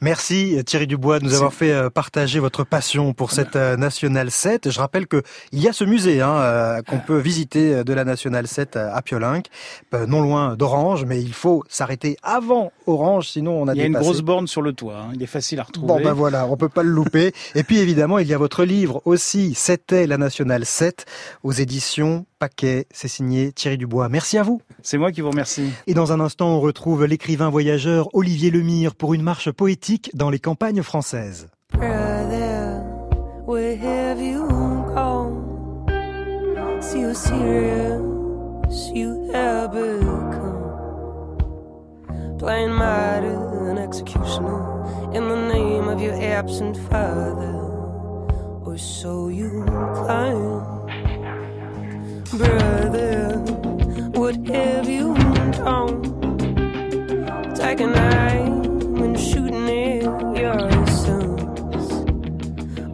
Merci Thierry Dubois de nous avoir fait euh, partager votre passion pour cette euh, Nationale 7. Je rappelle que il y a ce musée hein, euh, qu'on peut visiter euh, de la Nationale 7 à Piolinc, euh, non loin d'Orange, mais il faut s'arrêter avant Orange, sinon on a Il y a une grosse borne sur le toit. hein. Il est facile à retrouver. Bon ben voilà, on peut pas le louper. Et puis évidemment, il y a votre livre aussi, C'était la Nationale 7 aux éditions Paquet. C'est signé Thierry Dubois. Merci à vous. C'est moi qui vous remercie. Et dans un instant, on retrouve l'écrivain voyageur Olivier Lemire pour une marche poétique dans les campagnes françaises. Brother, See how serious you have become. Playing martyr and executioner in the name of your absent father, or so you claim. Brother, what have you done? Taking aim and shooting at your sons.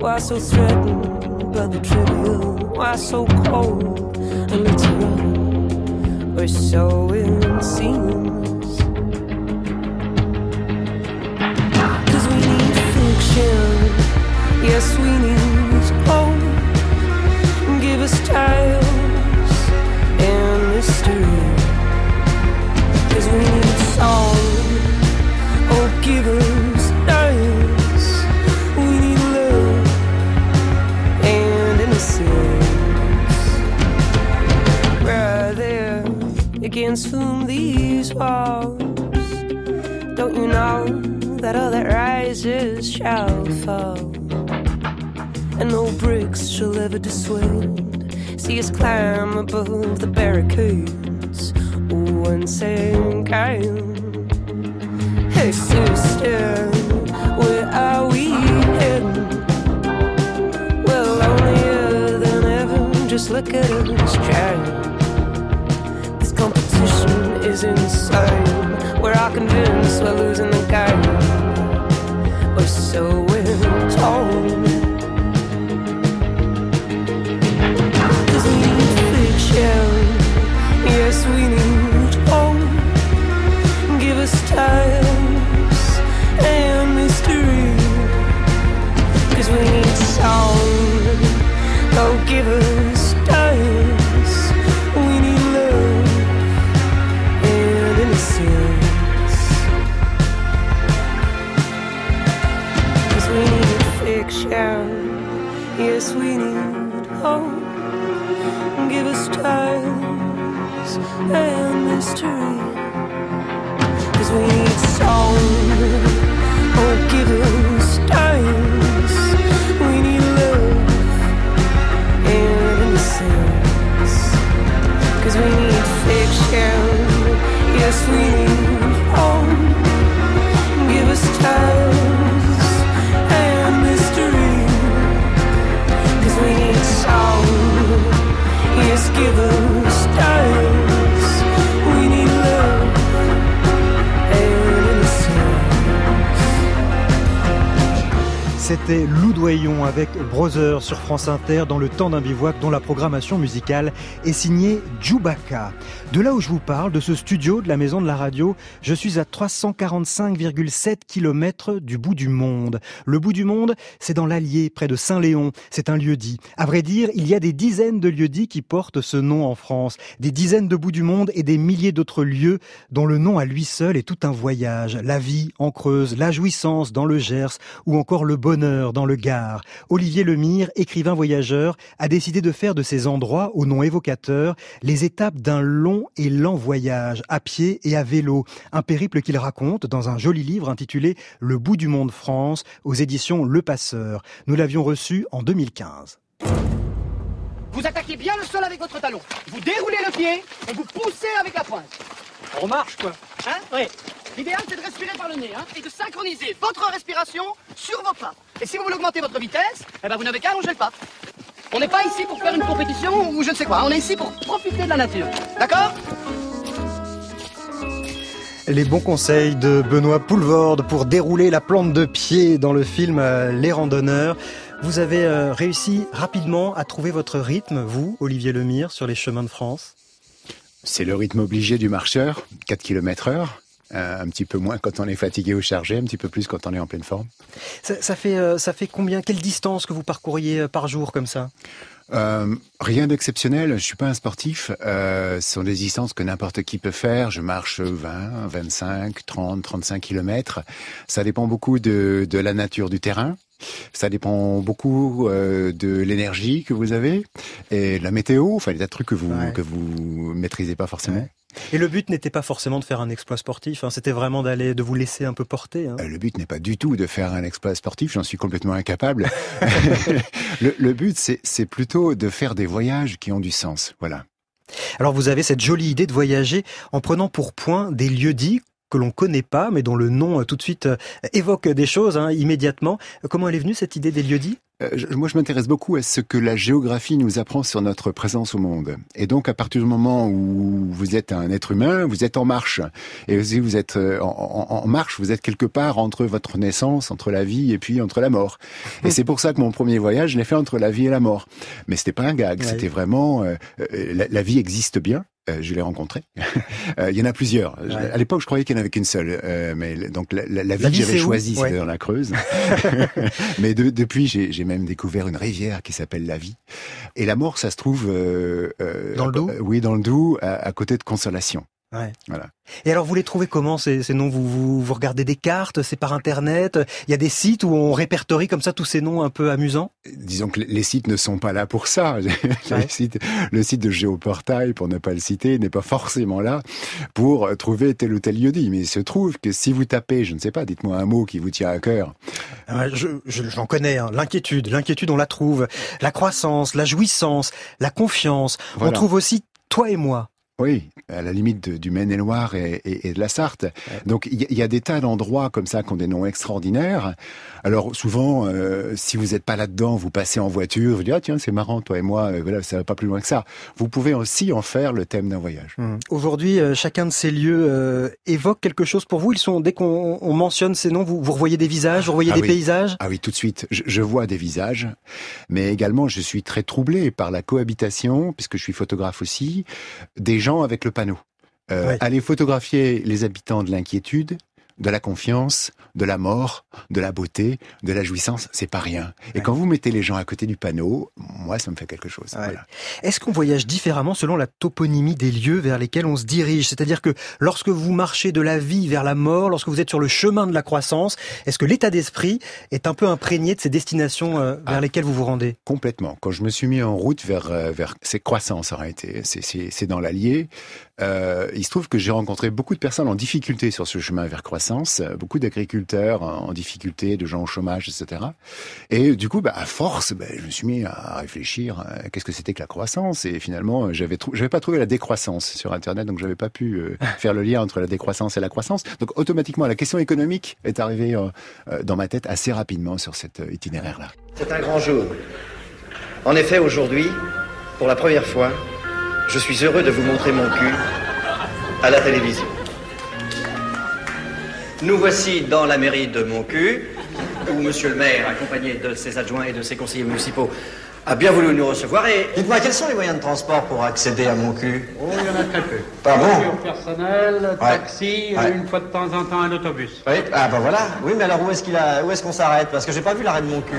Why so threatened by the trivial? Why so cold and literal? Or so it seems. Cause we need fiction. Yes, we need hope. Give us tales and mystery. Cause we need song. Oh, give us against these walls? Don't you know that all that rises shall fall? And no bricks shall ever dissuade. See us climb above the barricades once again. Hey sister, where are we heading? Well, lonelier than ever. Just look at us trying. Is insane. We're all convinced we're losing the game. Or so we're told. France dans le temps d'un bivouac dont la programmation musicale est signée Djoubaka. De là où je vous parle, de ce studio de la maison de la radio, je suis à 345,7 km du bout du monde. Le bout du monde, c'est dans l'Allier, près de Saint-Léon. C'est un lieu-dit. À vrai dire, il y a des dizaines de lieux-dits qui portent ce nom en France. Des dizaines de bouts du monde et des milliers d'autres lieux dont le nom à lui seul est tout un voyage. La vie en Creuse, la jouissance dans le Gers ou encore le bonheur dans le Gard. Olivier Lemire, écrivain voyageur, a décidé de faire de ces endroits au nom évocateur les étapes d'un long et lent voyage à pied et à vélo. Un périple qu'il raconte dans un joli livre intitulé Le bout du monde France aux éditions Le Passeur. Nous l'avions reçu en 2015. Vous attaquez bien le sol avec votre talon. Vous déroulez le pied et vous poussez avec la pointe. On marche, quoi. Hein Oui. L'idéal, c'est de respirer par le nez hein, et de synchroniser votre respiration sur vos pas. Et si vous voulez augmenter votre vitesse, eh ben vous n'avez qu'à allonger le pas. On n'est pas ici pour faire une compétition ou je ne sais quoi. On est ici pour profiter de la nature. D'accord? Les bons conseils de Benoît Poulvorde pour dérouler la plante de pied dans le film euh, Les Randonneurs. Vous avez euh, réussi rapidement à trouver votre rythme, vous, Olivier Lemire, sur les chemins de France? C'est le rythme obligé du marcheur, 4 km heure. Euh, un petit peu moins quand on est fatigué ou chargé, un petit peu plus quand on est en pleine forme. Ça, ça fait, euh, ça fait combien Quelle distance que vous parcouriez euh, par jour comme ça? Euh, rien d'exceptionnel. Je suis pas un sportif. Euh, ce sont des distances que n'importe qui peut faire. Je marche 20, 25, 30, 35 kilomètres. Ça dépend beaucoup de, de la nature du terrain. Ça dépend beaucoup euh, de l'énergie que vous avez et de la météo. Enfin, des trucs que vous Ouais. que vous maîtrisez pas forcément. Et le but n'était pas forcément de faire un exploit sportif, hein, c'était vraiment d'aller, de vous laisser un peu porter. hein. Euh, Le but n'est pas du tout de faire un exploit sportif, j'en suis complètement incapable. le, le but, c'est plutôt de faire des voyages qui ont du sens. Voilà. Alors vous avez cette jolie idée de voyager en prenant pour point des lieux dits que l'on connaît pas, mais dont le nom euh, tout de suite euh, évoque des choses hein, immédiatement. Comment elle est venue cette idée des lieux dits? Je- moi, je m'intéresse beaucoup à ce que la géographie nous apprend sur notre présence au monde. Et donc, à partir du moment où vous êtes un être humain, vous êtes en marche. Et si vous êtes euh, en, en- en marche, vous êtes quelque part entre votre naissance, entre la vie et puis entre la mort. Et c'est pour ça que mon premier voyage, je l'ai fait entre la vie et la mort. Mais c'était pas un gag, Ouais. c'était vraiment euh, euh, la, la vie existe bien. Euh, je l'ai rencontré. Euh, Il y en a plusieurs. Ouais. À l'époque, je croyais qu'il n'y en avait qu'une seule. Euh, mais donc la, la- la vie La que j'avais choisie, c'était Ouais. dans la Creuse. mais de- depuis, j'ai j'ai même découvert une rivière qui s'appelle la Vie. Et la mort, ça se trouve euh, euh, Dans le Doubs Oui, dans le Doubs, à, à côté de Consolation. Ouais. Voilà. Et alors vous les trouvez comment ces, ces noms? Vous, vous, vous regardez des cartes, c'est par internet? Il y a des sites où on répertorie comme ça tous ces noms un peu amusants? Disons que les- sites ne sont pas là pour ça. Les Ouais. sites- le site de Géoportail, pour ne pas le citer, n'est pas forcément là pour euh, trouver tel ou tel lieu-dit. Mais il se trouve que si vous tapez, je ne sais pas, dites-moi un mot qui vous tient à cœur. Je, je- j'en connais, hein. l'inquiétude, l'inquiétude on la trouve, la croissance, la jouissance, la confiance. On trouve aussi toi et moi. Oui, à la limite de- du Maine-et-Loire et, et- et de la Sarthe. Donc il y, a- il y a des tas d'endroits comme ça qui ont des noms extraordinaires. Alors souvent, euh, si vous n'êtes pas là-dedans, vous passez en voiture, vous dites ah tiens c'est marrant toi et moi, euh, voilà ça va pas plus loin que ça. Vous pouvez aussi en faire le thème d'un voyage. Hum. Aujourd'hui, euh, chacun de ces lieux euh, évoque quelque chose pour vous. Ils sont dès qu'on on mentionne ces noms, vous, vous revoyez des visages, vous revoyez Ah des oui. paysages? Ah oui, tout de suite. Je, je vois des visages, mais également je suis très troublé par la cohabitation, puisque je suis photographe aussi, des gens avec le panneau. Euh, Ouais. Aller photographier les habitants de l'inquiétude, de la confiance, de la mort, de la beauté, de la jouissance, c'est pas rien. Et quand vous mettez les gens à côté du panneau, moi ça me fait quelque chose. Voilà. Est-ce qu'on voyage différemment selon la toponymie des lieux vers lesquels on se dirige? C'est-à-dire que lorsque vous marchez de la vie vers la mort, lorsque vous êtes sur le chemin de la croissance, est-ce que l'état d'esprit est un peu imprégné de ces destinations euh, vers lesquelles vous vous rendez? Complètement. Quand je me suis mis en route vers euh, vers ces croissances, en réalité, c'est c'est c'est dans l'Allier. Euh, il se trouve que j'ai rencontré beaucoup de personnes en difficulté sur ce chemin vers croissance, euh, beaucoup d'agriculteurs en difficulté, de gens au chômage, etc. Et du coup, bah, à force, bah, je me suis mis à réfléchir à qu'est-ce que c'était que la croissance? Et finalement, j'avais trou- j'avais pas trouvé la décroissance sur Internet, donc j'avais pas pu euh, faire le lien entre la décroissance et la croissance. Donc automatiquement, la question économique est arrivée euh, euh, dans ma tête assez rapidement sur cet euh, itinéraire-là. C'est un grand jour. En effet, aujourd'hui, pour la première fois, je suis heureux de vous montrer mon cul à la télévision. Nous voici dans la mairie de Moncu, où monsieur le maire, accompagné de ses adjoints et de ses conseillers municipaux, a bien voulu nous recevoir et... Dites-moi, quels sont les moyens de transport pour accéder à Moncu Oh, il y en a très peu. Pas bon Voiture personnelle, taxi, Ouais. une fois de temps en temps un autobus. Oui, ah bah voilà. Oui, mais alors où est-ce qu'il a... où est-ce qu'on s'arrête? Parce que j'ai pas vu l'arrêt de Moncu.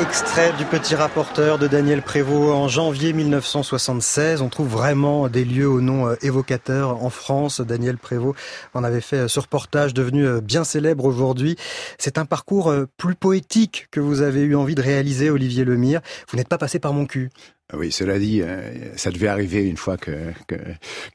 Extrait du petit rapporteur de Daniel Prévost en janvier 1976. On trouve vraiment des lieux au nom euh, évocateur en France. Daniel Prévost en avait fait euh, ce reportage devenu euh, bien célèbre aujourd'hui. C'est un parcours plus poétique que vous avez eu envie de réaliser, Olivier Lemire. Vous n'êtes pas passé par mon cul. Oui, cela dit, euh, ça devait arriver une fois que que-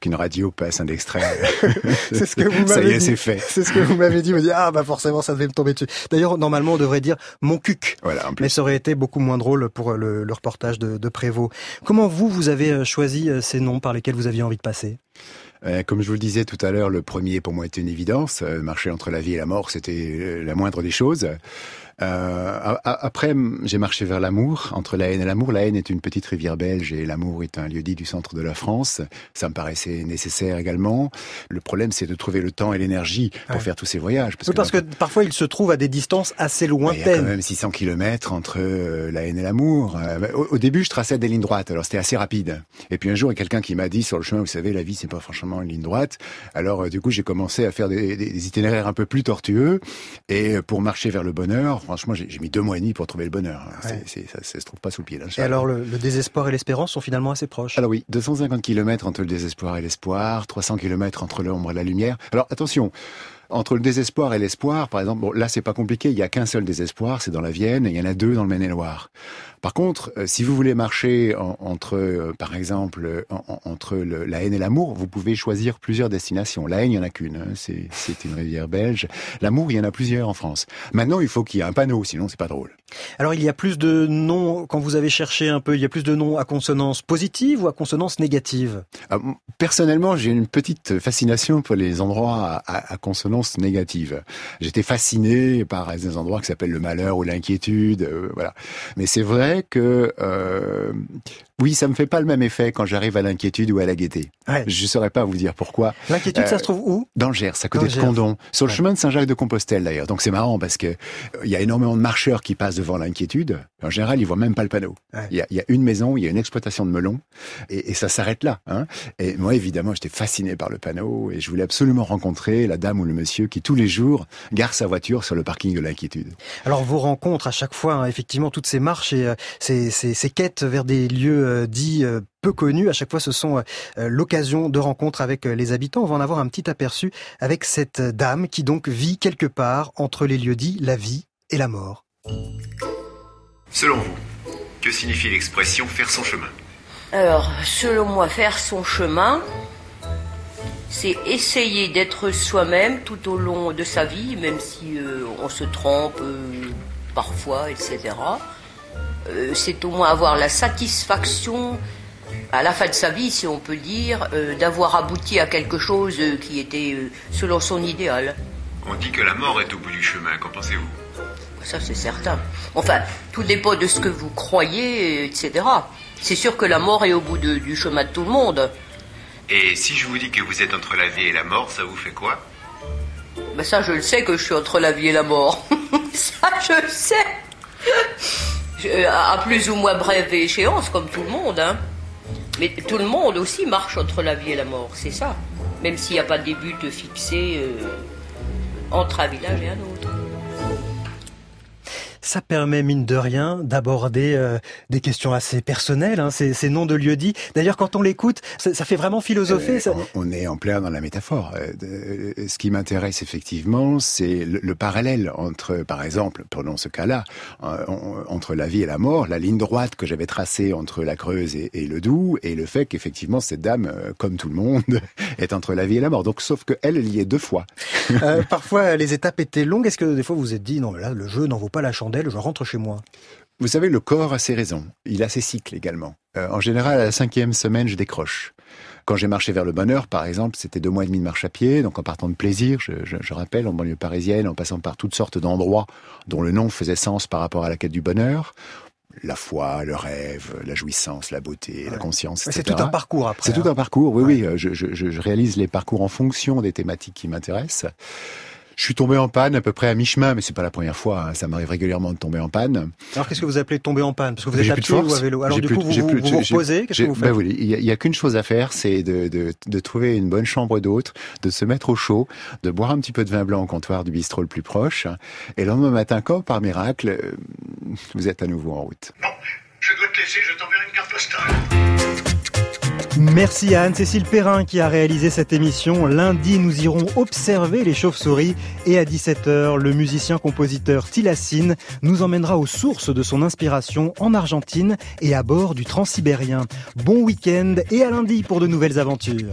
qu'une radio passe un extrait. C'est ce que vous Ça y m'avez est, dit. c'est fait. C'est ce que vous m'avez dit. Vous dites, ah, bah, forcément, ça devait me tomber dessus. D'ailleurs, normalement, on devrait dire mon cuc. Voilà, en plus. Mais ça aurait été beaucoup moins drôle pour le, le reportage de, de Prévost. Comment vous, vous avez euh, choisi euh, ces noms par lesquels vous aviez envie de passer? Comme je vous le disais tout à l'heure, le premier pour moi était une évidence. Marcher entre la vie et la mort, c'était la moindre des choses. Euh, après, j'ai marché vers l'amour, entre la haine et l'amour. La haine est une petite rivière belge et l'amour est un lieu-dit du centre de la France. Ça me paraissait nécessaire également. Le problème, c'est de trouver le temps et l'énergie pour Ouais. faire tous ces voyages. Oui, parce que parfois, il se trouve à des distances assez il y a quand lointaines. même 600 kilomètres entre euh, la haine et l'amour. Euh, au, au début, je traçais des lignes droites, alors c'était assez rapide. Et puis un jour, il y a quelqu'un qui m'a dit sur le chemin, vous savez, la vie, c'est pas franchement une ligne droite. Alors euh, du coup, j'ai commencé à faire des, des- des itinéraires un peu plus tortueux. Et pour marcher vers le bonheur, franchement, j'ai mis deux mois et demi pour trouver le bonheur. C'est- Ouais. c'est- ça, ça se trouve pas sous le pied. d'un Et alors, le, le désespoir et l'espérance sont finalement assez proches. Alors oui, 250 km entre le désespoir et l'espoir, 300 km entre l'ombre et la lumière. Alors attention, entre le désespoir et l'espoir, par exemple, bon, là c'est pas compliqué, il y a qu'un seul désespoir, c'est dans la Vienne, et il y en a deux dans le Maine-et-Loire. Par contre, euh, si vous voulez marcher en- entre, euh, par exemple, en- en- entre le- la haine et l'amour, vous pouvez choisir plusieurs destinations. La haine, il y en a qu'une, hein, c'est une rivière belge. L'amour, il y en a plusieurs en France. Maintenant, il faut qu'il y ait un panneau, sinon c'est pas drôle. Alors, il y a plus de noms, quand vous avez cherché un peu, il y a plus de noms à consonance positive ou à consonance négative? Ah, Personnellement, j'ai une petite fascination pour les endroits à, à- à consonance négative. J'étais fasciné par des endroits qui s'appellent le malheur ou l'inquiétude, euh, voilà. Mais c'est vrai que euh, oui, ça me fait pas le même effet quand j'arrive à l'inquiétude ou à la gaieté. Ouais. Je saurais pas vous dire pourquoi. L'inquiétude, ça Euh, se trouve où? Dans le Gers, à côté de. Condon, sur le Ouais. chemin de Saint-Jacques-de-Compostelle d'ailleurs. Donc c'est marrant parce que euh, il y a énormément de marcheurs qui passent devant l'inquiétude. En général, ils voient même pas le panneau. Ouais. Il y, a, il y a une maison, il y a une exploitation de melons, et, et ça s'arrête là. Hein. Et moi, évidemment, j'étais fasciné par le panneau et je voulais absolument rencontrer la dame ou le monsieur qui tous les jours gare sa voiture sur le parking de l'inquiétude. Alors vos rencontres à chaque fois, hein, effectivement, toutes ces marches et euh, ces, ces- ces quêtes vers des lieux euh, dits euh, peu connus, à chaque fois ce sont euh, l'occasion de rencontres avec les habitants. On va en avoir un petit aperçu avec cette dame qui donc vit quelque part entre les lieux dits la vie et la mort. Selon vous, que signifie l'expression faire son chemin Alors, selon moi, faire son chemin, c'est essayer d'être soi-même tout au long de sa vie, même si euh, on se trompe euh, parfois, etc. Euh, c'est au moins avoir la satisfaction, à la fin de sa vie, si on peut dire, euh, d'avoir abouti à quelque chose euh, qui était euh, selon son idéal. On dit que la mort est au bout du chemin, qu'en pensez-vous? Ça, c'est certain. Enfin, tout dépend de ce que vous croyez, etc. C'est sûr que la mort est au bout de- du chemin de tout le monde. Et si je vous dis que vous êtes entre la vie et la mort, ça vous fait quoi? Ben ça, je le sais que je suis entre la vie et la mort. ça, je le sais. Je- à plus ou moins brève échéance, comme tout le monde. Hein. Mais tout le monde aussi marche entre la vie et la mort, c'est ça. Même s'il n'y a pas des buts fixés euh, entre un village et un autre. Ça permet, mine de rien, d'aborder euh, des questions assez personnelles, hein, ces, ces, noms de lieux dits. D'ailleurs, quand on l'écoute, ça, ça, fait vraiment philosopher. Euh, ça... On, on, est en plein dans la métaphore. Euh, ce qui m'intéresse effectivement, c'est le, le, parallèle entre, par exemple, prenons ce cas-là, entre la vie et la mort, la ligne droite que j'avais tracée entre la Creuse et, et le Doubs, et le fait qu'effectivement, cette dame, comme tout le monde, est entre la vie et la mort. Donc, sauf qu'elle, elle y est deux fois. parfois, les étapes étaient longues. Est-ce que des fois, vous vous êtes dit, non, là, le jeu n'en vaut pas la chandelle, je rentre chez moi Vous savez, le corps a ses raisons. Il a ses cycles également. Euh, en général, à la cinquième semaine, je décroche. Quand j'ai marché vers le bonheur, par exemple, c'était deux mois et demi de marche à pied, donc en partant de plaisir, je, je, je rappelle, en banlieue parisienne, en passant par toutes sortes d'endroits dont le nom faisait sens par rapport à la quête du bonheur, la foi, le rêve, la jouissance, la beauté, ouais. la conscience, C'est tout un parcours après. C'est hein. tout un parcours, oui, ouais. oui. Je, je, je, réalise les parcours en fonction des thématiques qui m'intéressent. Je suis tombé en panne à peu près à mi-chemin, mais c'est pas la première fois. Hein. Ça m'arrive régulièrement de tomber en panne. Alors qu'est-ce que vous appelez tomber en panne? Parce que vous êtes à pied ou à vélo Alors du coup, vous vous, plus, vous, vous reposez Qu'est-ce que vous faites? ben oui, Il y, a, a qu'une chose à faire, c'est de, de, de, trouver une bonne chambre d'hôte, de se mettre au chaud, de boire un petit peu de vin blanc au comptoir du bistrot le plus proche. Et le lendemain matin, comme par miracle, vous êtes à nouveau en route. Non, je dois te laisser. Je t'enverrai une carte postale. Merci à Anne-Cécile Perrin qui a réalisé cette émission. Lundi, nous irons observer les chauves-souris et à 17h, le musicien-compositeur Tilassine nous emmènera aux sources de son inspiration en Argentine et à bord du Transsibérien. Bon week-end et à lundi pour de nouvelles aventures.